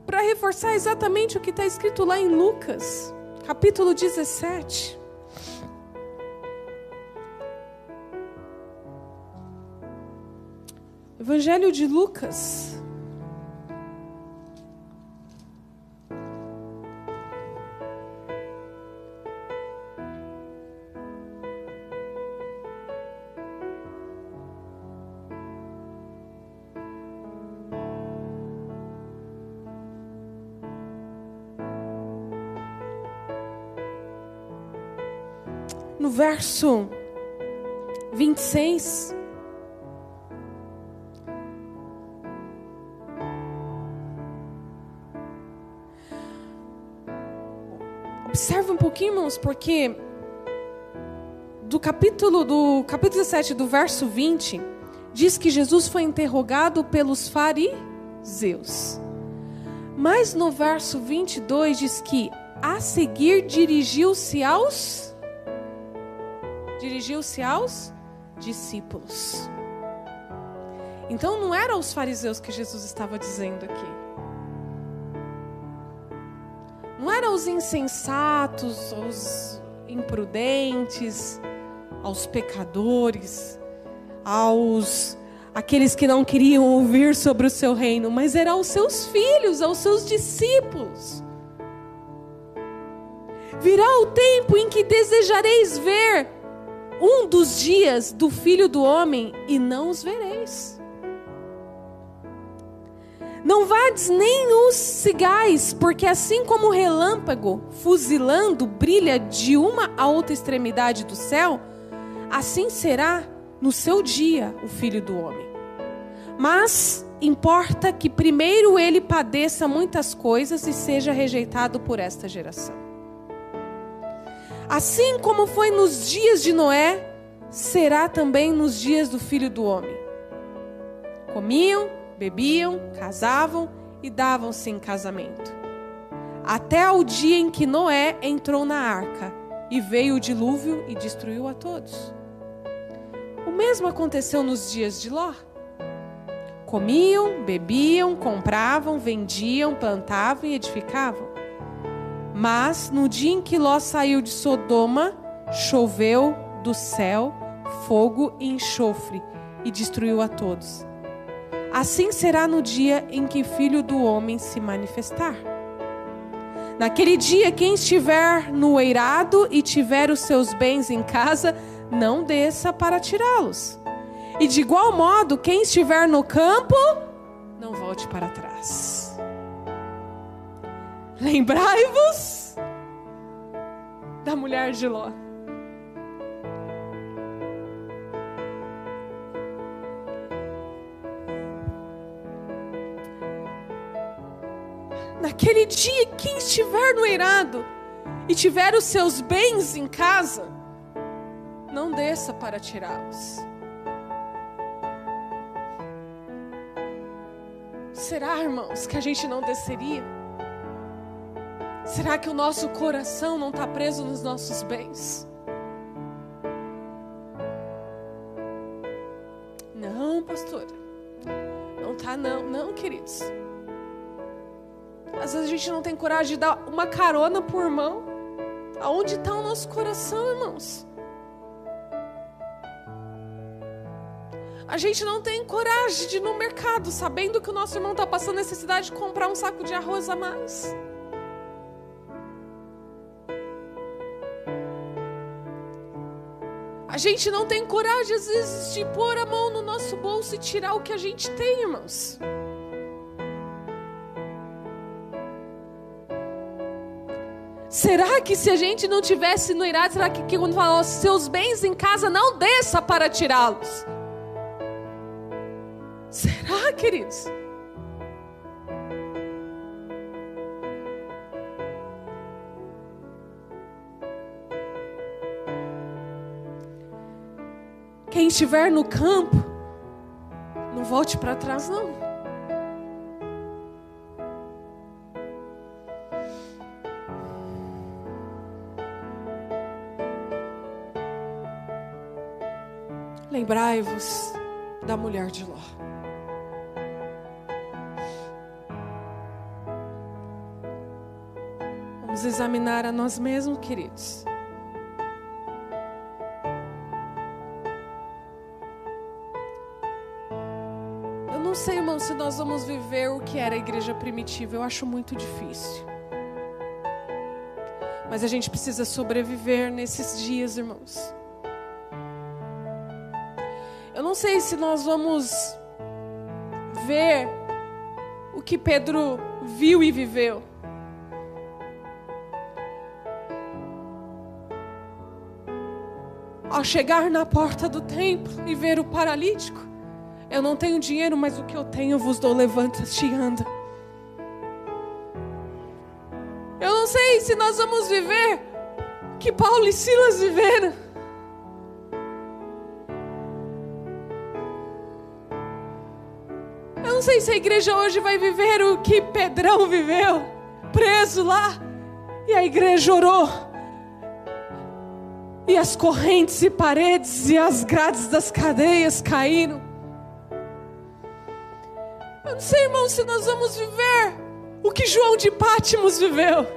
para reforçar exatamente o que está escrito lá em Lucas, capítulo 17. Evangelho de Lucas. Verso 26. Observe um pouquinho, irmãos, porque do capítulo do capítulo 17 do verso 20 diz que Jesus foi interrogado pelos fariseus. Mas no verso 22 diz que a seguir dirigiu-se aos dirigiu-se aos discípulos. Então não eram os fariseus que Jesus estava dizendo aqui. Não eram os insensatos, os imprudentes, aos pecadores, aos aqueles que não queriam ouvir sobre o seu reino, mas eram os seus filhos, aos seus discípulos. Virá o tempo em que desejareis ver um dos dias do filho do homem e não os vereis. Não vades nem os sigais, porque assim como o relâmpago fuzilando brilha de uma a outra extremidade do céu, assim será no seu dia o filho do homem. Mas importa que primeiro ele padeça muitas coisas e seja rejeitado por esta geração. Assim como foi nos dias de Noé, será também nos dias do filho do homem. Comiam, bebiam, casavam e davam-se em casamento. Até ao dia em que Noé entrou na arca e veio o dilúvio e destruiu a todos. O mesmo aconteceu nos dias de Ló. Comiam, bebiam, compravam, vendiam, plantavam e edificavam. Mas no dia em que Ló saiu de Sodoma, choveu do céu fogo e enxofre e destruiu a todos. Assim será no dia em que Filho do Homem se manifestar. Naquele dia, quem estiver no eirado e tiver os seus bens em casa, não desça para tirá-los. E de igual modo, quem estiver no campo, não volte para trás. Lembrai-vos da mulher de Ló. Naquele dia, quem estiver no eirado e tiver os seus bens em casa, não desça para tirá-los. Será, irmãos, que a gente não desceria? Será que o nosso coração não está preso nos nossos bens? Não, pastora. Não tá não, não, queridos. Às vezes a gente não tem coragem de dar uma carona por irmão. Aonde está o nosso coração, irmãos? A gente não tem coragem de ir no mercado, sabendo que o nosso irmão está passando necessidade de comprar um saco de arroz a mais. A gente não tem coragem, às vezes, de pôr a mão no nosso bolso e tirar o que a gente tem, irmãos. Será que se a gente não tivesse no irado, será que, que quando fala, seus bens em casa não desça para tirá-los? Será, queridos? Quem estiver no campo, não volte para trás, não. Lembrai-vos da mulher de Ló. Vamos examinar a nós mesmos, queridos. Se nós vamos viver o que era a igreja primitiva. Eu acho muito difícil. Mas a gente precisa sobreviver nesses dias, irmãos. Eu não sei se nós vamos ver o que Pedro viu e viveu. ao chegar na porta do templo e ver o paralítico, eu não tenho dinheiro, mas o que eu tenho vos dou, levanta-te e anda. Eu não sei se nós vamos viver que Paulo e Silas viveram. Eu não sei se a igreja hoje vai viver o que Pedrão viveu, preso lá, e a igreja orou. E as correntes e paredes e as grades das cadeias caíram. Não sei, irmão, se nós vamos viver o que João de Pátimos viveu.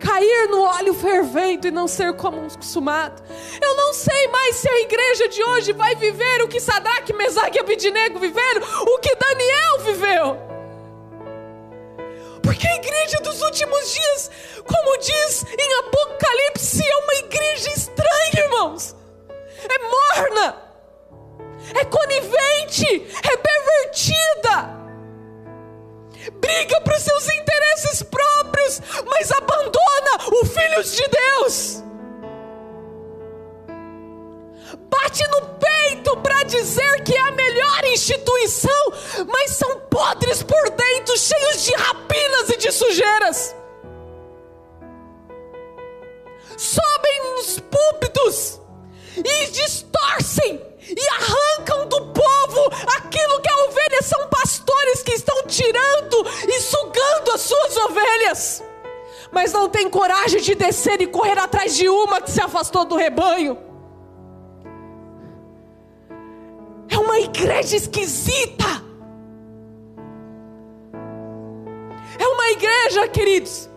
Cair no óleo fervendo e não ser como um consumado. Eu não sei mais se a igreja de hoje vai viver o que Sadraque, Mesaque e Abidinego viveram, o que Daniel viveu. Porque a igreja dos últimos dias, como diz em Apocalipse, é uma igreja estranha, irmãos. É morna, é conivente, é pervertida briga para os seus interesses próprios, mas abandona os filhos de Deus. Bate no peito para dizer que é a melhor instituição, mas são podres por dentro, cheios de rapinas e de sujeiras. Sobem nos púlpitos e distorcem ovelhas, mas não tem coragem de descer e correr atrás de uma que se afastou do rebanho. É uma igreja esquisita. É uma igreja, queridos,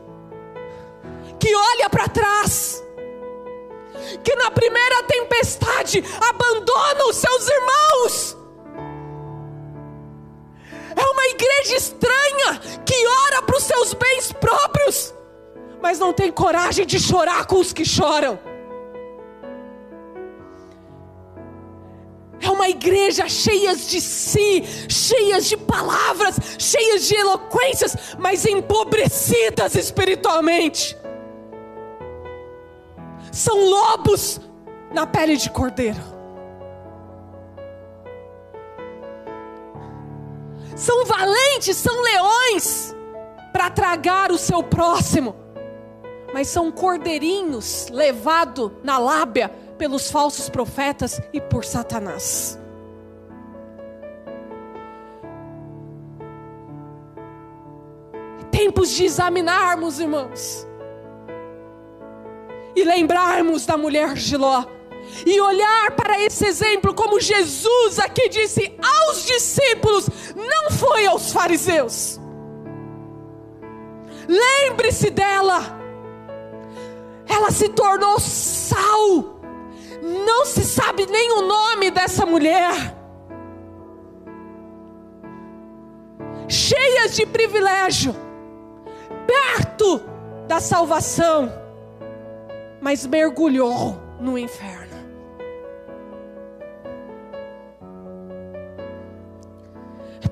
que olha para trás que na primeira tempestade abandona os seus irmãos. É uma igreja estranha que ora para os seus bens próprios, mas não tem coragem de chorar com os que choram. É uma igreja cheia de si, cheias de palavras, cheias de eloquências, mas empobrecidas espiritualmente são lobos na pele de cordeiro. São valentes, são leões para tragar o seu próximo, mas são cordeirinhos levados na lábia pelos falsos profetas e por Satanás. Tempos de examinarmos, irmãos e lembrarmos da mulher de Ló. E olhar para esse exemplo, como Jesus aqui disse aos discípulos, não foi aos fariseus. Lembre-se dela, ela se tornou sal, não se sabe nem o nome dessa mulher, cheias de privilégio, perto da salvação. Mas mergulhou no inferno.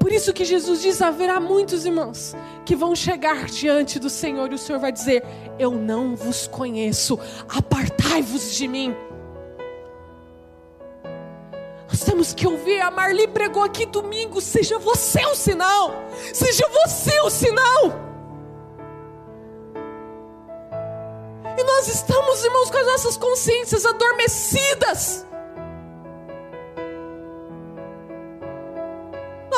Por isso que Jesus diz: haverá muitos irmãos que vão chegar diante do Senhor e o Senhor vai dizer: Eu não vos conheço, apartai-vos de mim. Nós temos que ouvir, a Marli pregou aqui domingo: seja você o sinal, seja você o sinal. E nós estamos, irmãos, com as nossas consciências adormecidas.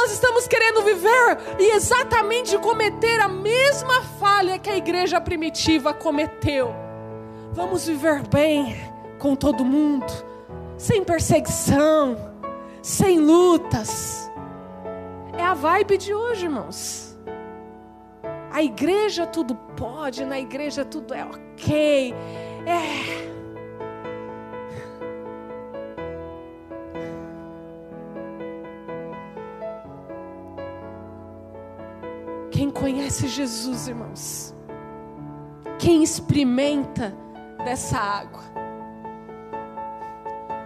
Nós estamos querendo viver e exatamente cometer a mesma falha que a igreja primitiva cometeu. Vamos viver bem com todo mundo, sem perseguição, sem lutas. É a vibe de hoje, irmãos. A igreja tudo pode, na igreja tudo é ok. É. conhece Jesus, irmãos, quem experimenta dessa água,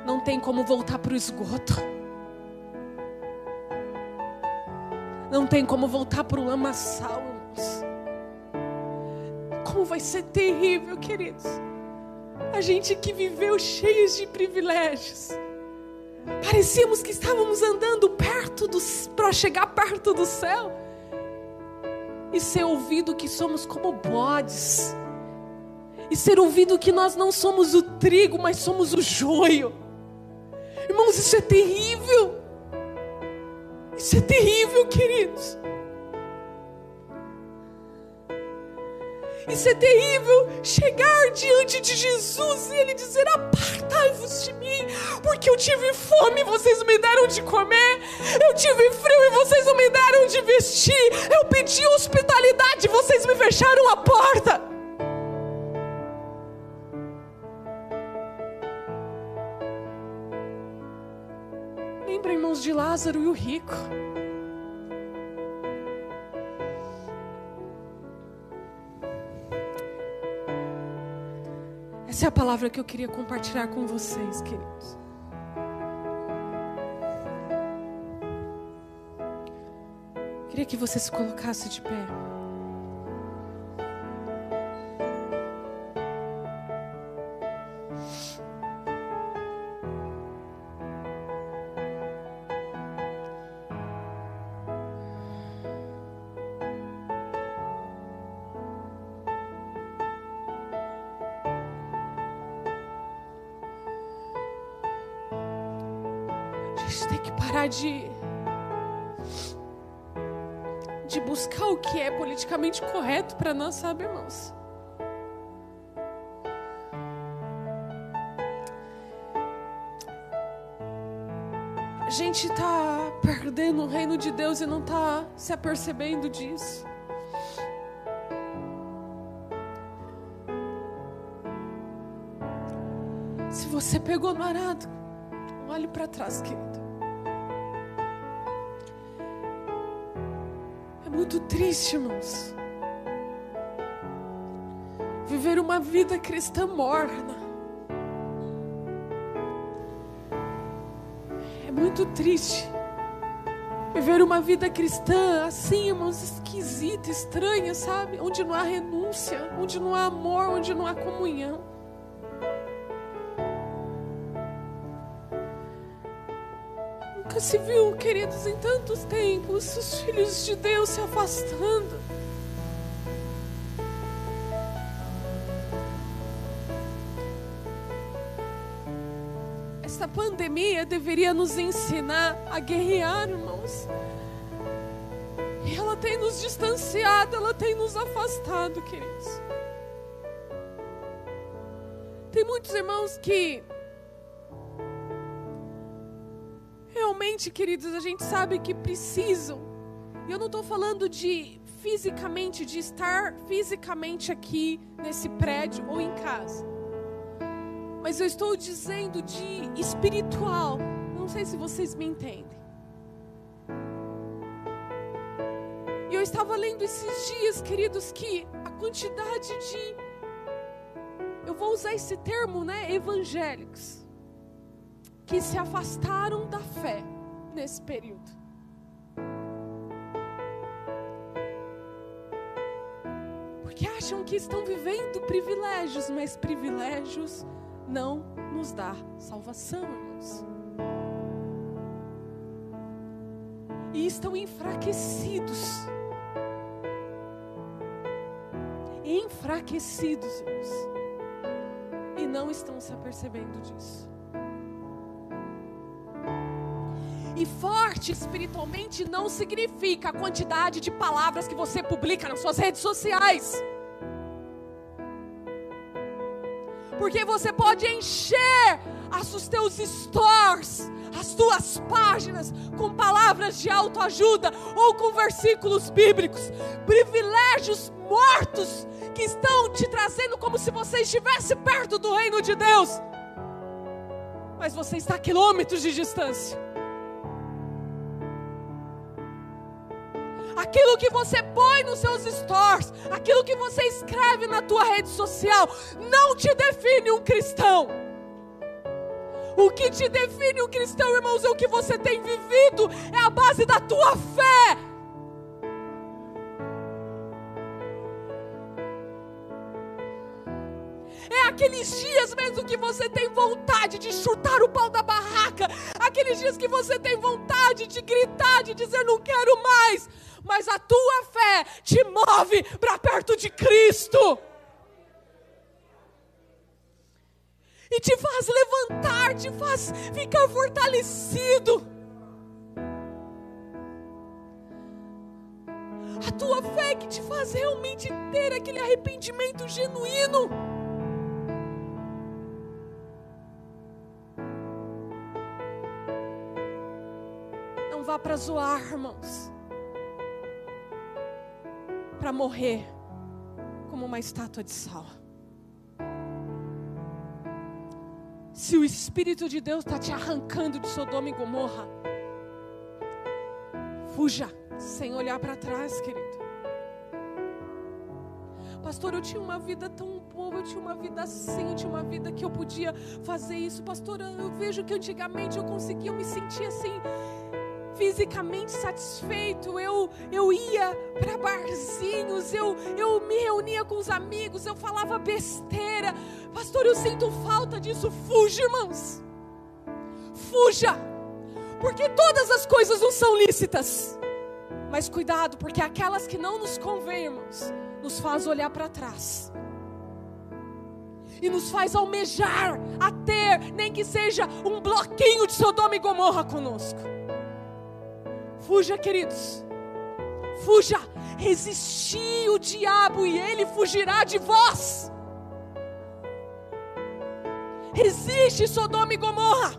não tem como voltar para o esgoto, não tem como voltar para o lamaçal, como vai ser terrível, queridos. A gente que viveu cheios de privilégios. Parecíamos que estávamos andando perto para chegar perto do céu. E ser ouvido que somos como bodes. E ser ouvido que nós não somos o trigo, mas somos o joio. Irmãos, isso é terrível. Isso é terrível, queridos. Isso é terrível chegar diante de Jesus e Ele dizer: Apartai-vos de mim, porque eu tive fome e vocês me deram de comer, eu tive frio e vocês não me deram de vestir, eu pedi hospitalidade e vocês me fecharam a porta. Lembra, irmãos, de Lázaro e o rico. Essa é a palavra que eu queria compartilhar com vocês, queridos. Queria que você se colocasse de pé. De de buscar o que é politicamente correto para nós, sabe, irmãos? A gente está perdendo o reino de Deus e não está se apercebendo disso. Se você pegou no arado, olhe para trás, querido. Muito triste, irmãos. Viver uma vida cristã morna. É muito triste. Viver uma vida cristã assim, irmãos, esquisita, estranha, sabe? Onde não há renúncia, onde não há amor, onde não há comunhão. Nunca se viu, queridos, em tantos tempos, os filhos de Deus se afastando. Esta pandemia deveria nos ensinar a guerrear, irmãos. E ela tem nos distanciado, ela tem nos afastado, queridos. Tem muitos irmãos que queridos, a gente sabe que precisam. E eu não estou falando de fisicamente, de estar fisicamente aqui nesse prédio ou em casa. Mas eu estou dizendo de espiritual. Não sei se vocês me entendem. E eu estava lendo esses dias, queridos, que a quantidade de. Eu vou usar esse termo, né? Evangélicos que se afastaram da fé nesse período. Porque acham que estão vivendo privilégios, mas privilégios não nos dá salvação, irmãos. E estão enfraquecidos. Enfraquecidos, irmãos. E não estão se apercebendo disso. E forte espiritualmente não significa a quantidade de palavras que você publica nas suas redes sociais. Porque você pode encher os teus stores, as tuas páginas com palavras de autoajuda ou com versículos bíblicos, privilégios mortos que estão te trazendo como se você estivesse perto do reino de Deus. Mas você está a quilômetros de distância. Aquilo que você põe nos seus stores, aquilo que você escreve na tua rede social, não te define um cristão. O que te define um cristão, irmãos, é o que você tem vivido, é a base da tua fé. Aqueles dias mesmo que você tem vontade de chutar o pau da barraca, aqueles dias que você tem vontade de gritar, de dizer não quero mais, mas a tua fé te move para perto de Cristo. E te faz levantar, te faz ficar fortalecido. A tua fé que te faz realmente ter aquele arrependimento genuíno. Para zoar, irmãos. Para morrer como uma estátua de sal. Se o Espírito de Deus está te arrancando de Sodoma e Gomorra, fuja sem olhar para trás, querido. Pastor, eu tinha uma vida tão boa, eu tinha uma vida assim, eu tinha uma vida que eu podia fazer isso. Pastor, eu vejo que antigamente eu conseguia me sentir assim, fisicamente satisfeito. Eu, eu ia para barzinhos, eu, eu me reunia com os amigos, eu falava besteira. Pastor, eu sinto falta disso. Fuja, irmãos. Fuja. Porque todas as coisas não são lícitas. Mas cuidado, porque aquelas que não nos convêm, irmãos, nos faz olhar para trás. E nos faz almejar a ter, nem que seja um bloquinho de Sodoma e Gomorra conosco. Fuja, queridos. Fuja. Resisti o diabo e ele fugirá de vós. Resiste Sodoma e Gomorra.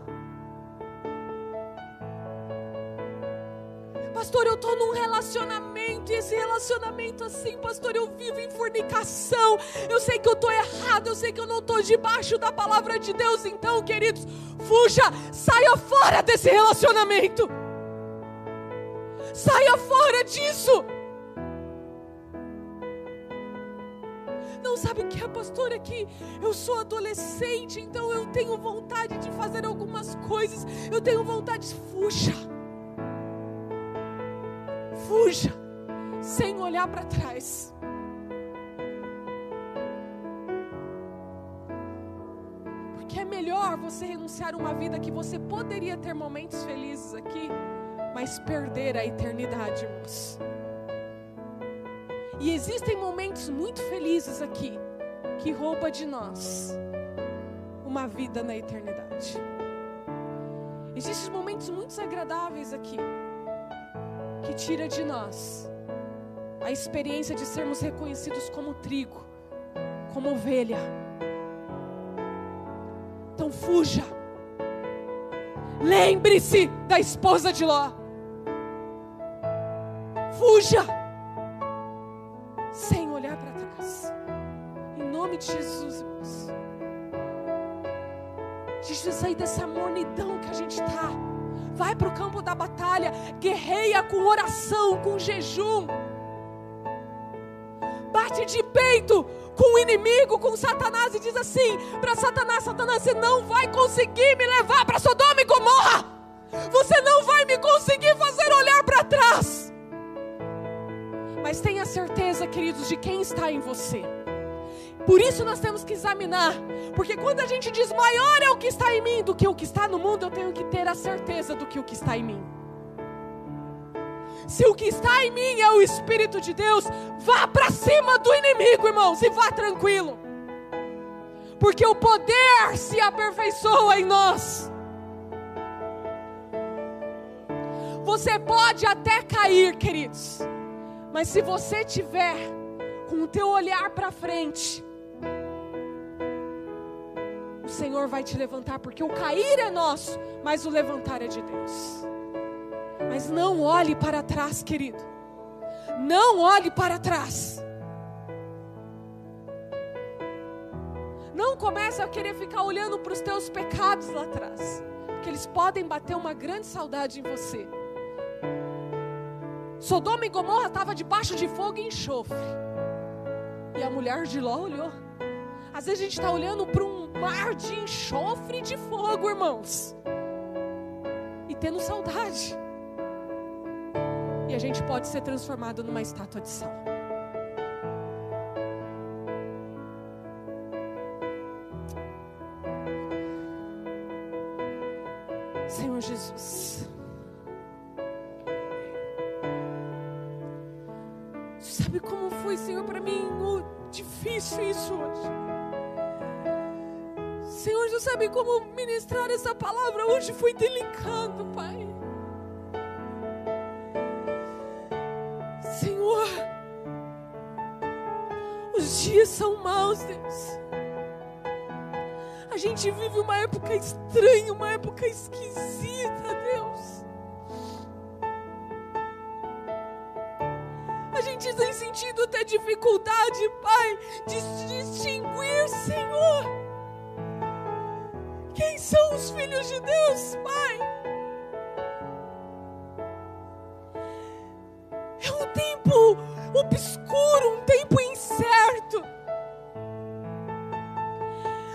Pastor, eu estou num relacionamento, e esse relacionamento assim, pastor, eu vivo em fornicação. Eu sei que eu estou errado, eu sei que eu não estou debaixo da palavra de Deus. Então, queridos, fuja, saia fora desse relacionamento. Saia fora disso. Não sabe o que é, pastor? É que eu sou adolescente, então eu tenho vontade de fazer algumas coisas. Eu tenho vontade, fuja fuja, sem olhar para trás. Porque é melhor você renunciar a uma vida que você poderia ter momentos felizes aqui, mas perder a eternidade, irmãos. E existem momentos muito felizes aqui que rouba de nós uma vida na eternidade. Existem momentos muito agradáveis aqui que tira de nós a experiência de sermos reconhecidos como trigo, como ovelha. Então fuja. Lembre-se da esposa de Ló. Fuja. Sem olhar para trás. Em nome de Jesus, irmãos. Deixa eu sair dessa mornidão que a gente está vai para o campo da batalha, guerreia com oração, com jejum. Bate de peito com o inimigo, com Satanás e diz assim para Satanás: Satanás, você não vai conseguir me levar para Sodoma e Gomorra. Você não vai me conseguir fazer olhar para trás. Mas tenha certeza, queridos, de quem está em você. Por isso nós temos que examinar, porque quando a gente diz maior é o que está em mim do que o que está no mundo, eu tenho que ter a certeza do que o que está em mim. Se o que está em mim é o Espírito de Deus, vá para cima do inimigo, irmãos, e vá tranquilo, porque o poder se aperfeiçoa em nós. Você pode até cair, queridos, mas se você tiver com o teu olhar para frente, Senhor vai te levantar, porque o cair é nosso, mas o levantar é de Deus. Mas não olhe para trás, querido. Não olhe para trás. Não comece a querer ficar olhando para os teus pecados lá atrás, porque eles podem bater uma grande saudade em você. Sodoma e Gomorra estava debaixo de fogo e enxofre. E a mulher de Ló olhou. Às vezes a gente está olhando para um mar de enxofre e de fogo, irmãos. E tendo saudade. E a gente pode ser transformado numa estátua de sal. Senhor Jesus. Sabe como foi, Senhor, para mim o difícil isso hoje? Senhor, já sabe como ministrar essa palavra hoje foi delicado, Pai. Senhor, os dias são maus, Deus. A gente vive uma época estranha, uma época esquisita, Deus. A gente tem sentido até dificuldade, Pai, de distinguir, Senhor. Quem são os filhos de Deus, Pai? É um tempo obscuro, um tempo incerto.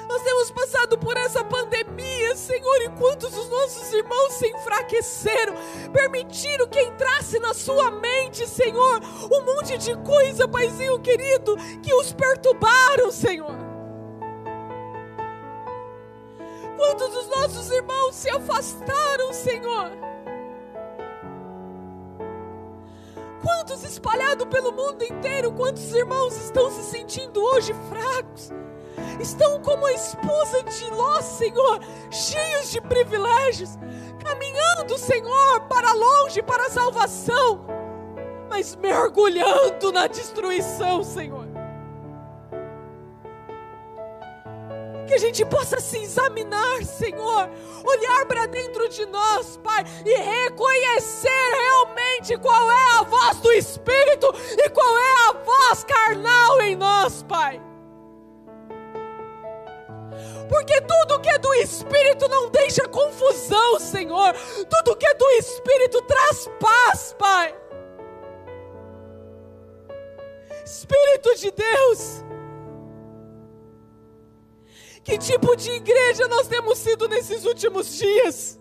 Nós temos passado por essa pandemia, Senhor, e quantos os nossos irmãos se enfraqueceram, permitiram na sua mente, Senhor, um monte de coisa, Paizinho querido, que os perturbaram, Senhor. Quantos dos nossos irmãos se afastaram, Senhor? Quantos espalhados pelo mundo inteiro, quantos irmãos estão se sentindo hoje fracos? Estão como a esposa de Ló, Senhor, cheios de privilégios, caminhando, Senhor, para longe, para a salvação, mas mergulhando na destruição, Senhor. Que a gente possa se examinar, Senhor, olhar para dentro de nós, Pai, e reconhecer realmente qual é a voz do Espírito e qual é a voz carnal em nós, Pai. Porque tudo que é do Espírito não deixa confusão, Senhor. Tudo que é do Espírito traz paz, Pai. Espírito de Deus. Que tipo de igreja nós temos sido nesses últimos dias?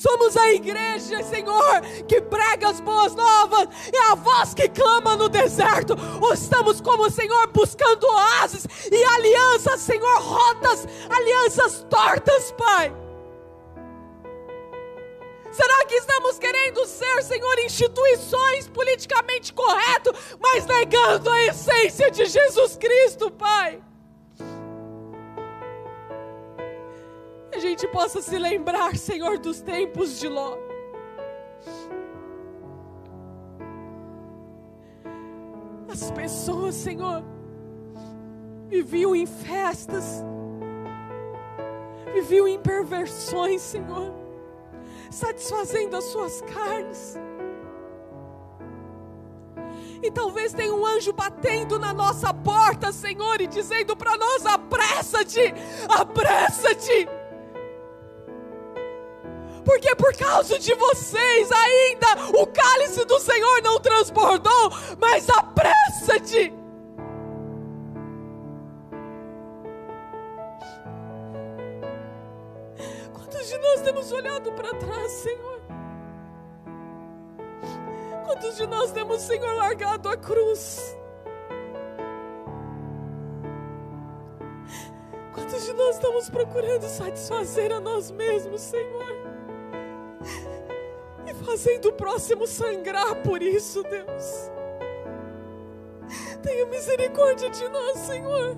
Somos a igreja, Senhor, que prega as boas novas, é a voz que clama no deserto. Ou estamos como, Senhor, buscando oásis e alianças, Senhor, rotas, alianças tortas, Pai. Será que estamos querendo ser, Senhor, instituições politicamente corretas, mas negando a essência de Jesus Cristo, Pai? A gente possa se lembrar, Senhor, dos tempos de Ló. As pessoas, Senhor, viviam em festas, viviam em perversões, Senhor, satisfazendo as suas carnes. E talvez tenha um anjo batendo na nossa porta, Senhor, e dizendo para nós: apressa-te, apressa-te. Porque por causa de vocês ainda o cálice do Senhor não transbordou, mas apressa-te. Quantos de nós temos olhado para trás, Senhor? Quantos de nós temos, Senhor, largado a cruz? Quantos de nós estamos procurando satisfazer a nós mesmos, Senhor? E fazendo o próximo sangrar por isso, Deus. Tenha misericórdia de nós, Senhor.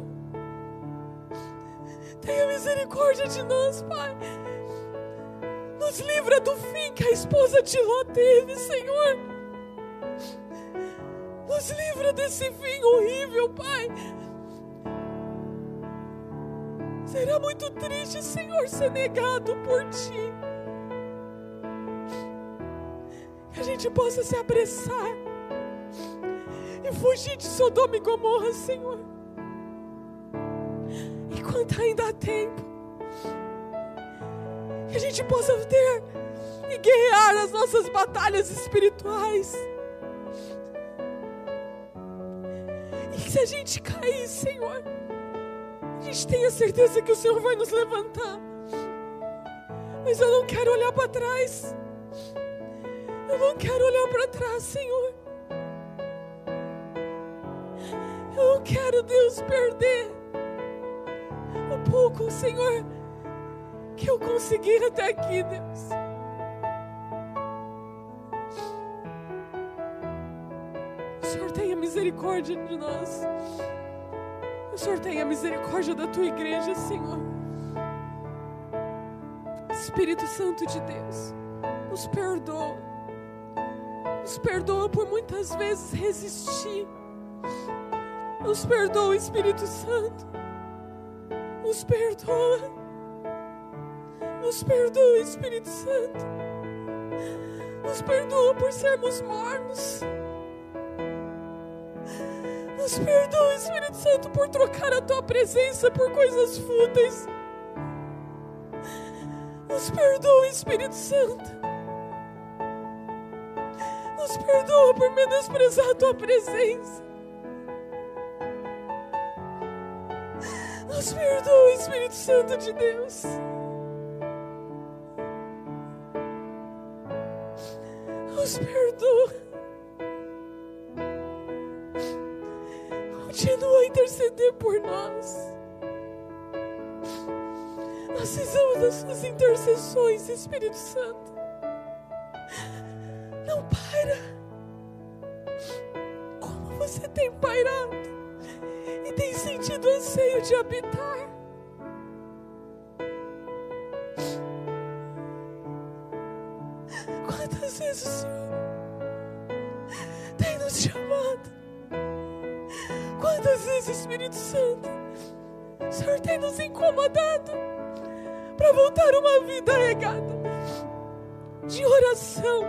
Tenha misericórdia de nós, Pai. Nos livra do fim que a esposa de Ló teve, Senhor. Nos livra desse fim horrível, Pai. Será muito triste, Senhor, ser negado por Ti. Que a gente possa se apressar e fugir de Sodoma e Gomorra, Senhor. Enquanto ainda há tempo. Que a gente possa ter e guerrear as nossas batalhas espirituais. E que se a gente cair, Senhor, a gente tenha certeza que o Senhor vai nos levantar. Mas eu não quero olhar para trás. Eu não quero olhar para trás, Senhor. Eu não quero, Deus, perder um pouco, Senhor, que eu consegui até aqui, Deus. O Senhor tenha misericórdia de nós. O Senhor tenha misericórdia da tua igreja, Senhor. Espírito Santo de Deus, nos perdoa. Nos perdoa por muitas vezes resistir. Nos perdoa, Espírito Santo. Nos perdoa. Nos perdoa, Espírito Santo. Nos perdoa por sermos mornos. Nos perdoa, Espírito Santo, por trocar a tua presença por coisas fúteis. Nos perdoa, Espírito Santo. Nos perdoa por menosprezar a tua presença. Nos perdoa, Espírito Santo de Deus. Nos perdoa. Continua a interceder por nós. Nós precisamos das suas intercessões, Espírito Santo. Você tem pairado e tem sentido anseio de habitar. Quantas vezes o Senhor tem nos chamado? Quantas vezes, Espírito Santo, o Senhor tem nos incomodado para voltar uma vida regada de oração,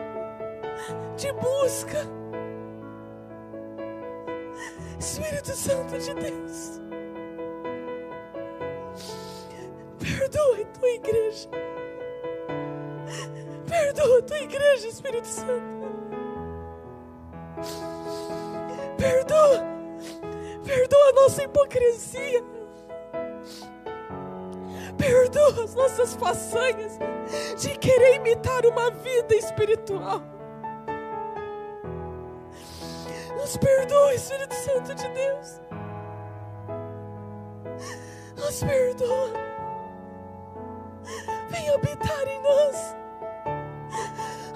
de busca. Espírito Santo de Deus, perdoa a tua igreja, perdoa a tua igreja, Espírito Santo, perdoa, perdoa a nossa hipocrisia, perdoa as nossas façanhas de querer imitar uma vida espiritual. Nos perdoa, Espírito Santo de Deus. Nos perdoa. Vem habitar em nós.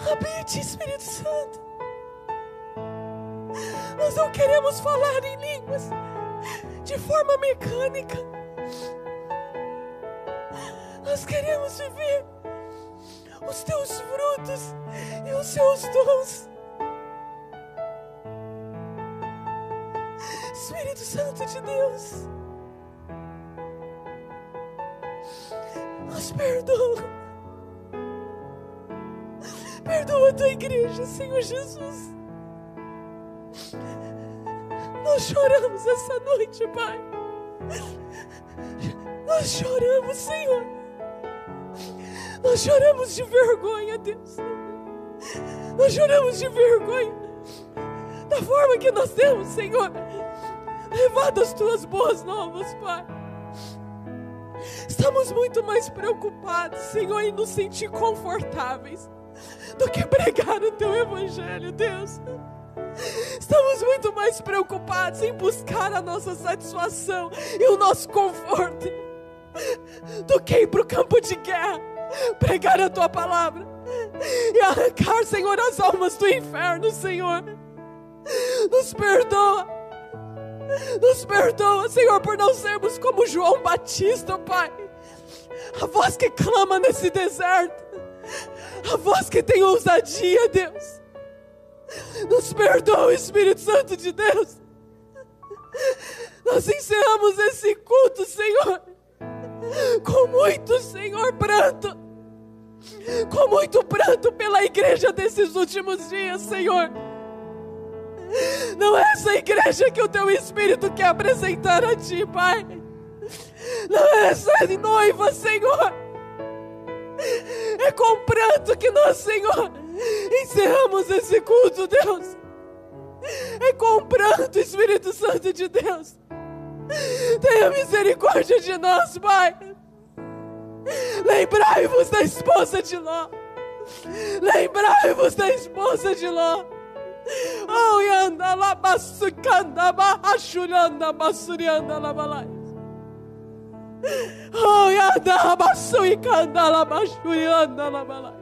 Habite, Espírito Santo. Nós não queremos falar em línguas de forma mecânica. Nós queremos viver os teus frutos e os seus dons. Santo de Deus, nos perdoa. Perdoa a tua igreja, Senhor Jesus. Nós choramos essa noite, Pai. Nós choramos, Senhor. Nós choramos de vergonha, Deus. Nós choramos de vergonha da forma que nós temos, Senhor, levado as tuas boas novas, Pai. Estamos muito mais preocupados, Senhor, em nos sentir confortáveis do que pregar o teu evangelho, Deus. Estamos muito mais preocupados em buscar a nossa satisfação e o nosso conforto do que ir para o campo de guerra, pregar a tua palavra e arrancar, Senhor, as almas do inferno, Senhor. Nos perdoa. Nos perdoa, Senhor, por não sermos como João Batista, Pai. A voz que clama nesse deserto. A voz que tem ousadia, Deus. Nos perdoa, Espírito Santo de Deus. Nós encerramos esse culto, Senhor, com muito, Senhor, pranto. Com muito pranto pela igreja desses últimos dias, Senhor. Não é essa igreja que o teu Espírito quer apresentar a ti, Pai. Não é essa noiva, Senhor. É com pranto que nós, Senhor, encerramos esse culto, Deus. É com pranto, Espírito Santo de Deus. Tenha misericórdia de nós, Pai. Lembrai-vos da esposa de Ló. Lembrai-vos da esposa de Ló. Oh, yanda lá basucanda bahachuranda basurianda lá balai. Oh, yanda Anda, abaçu e candala, baixu e anda, labalais.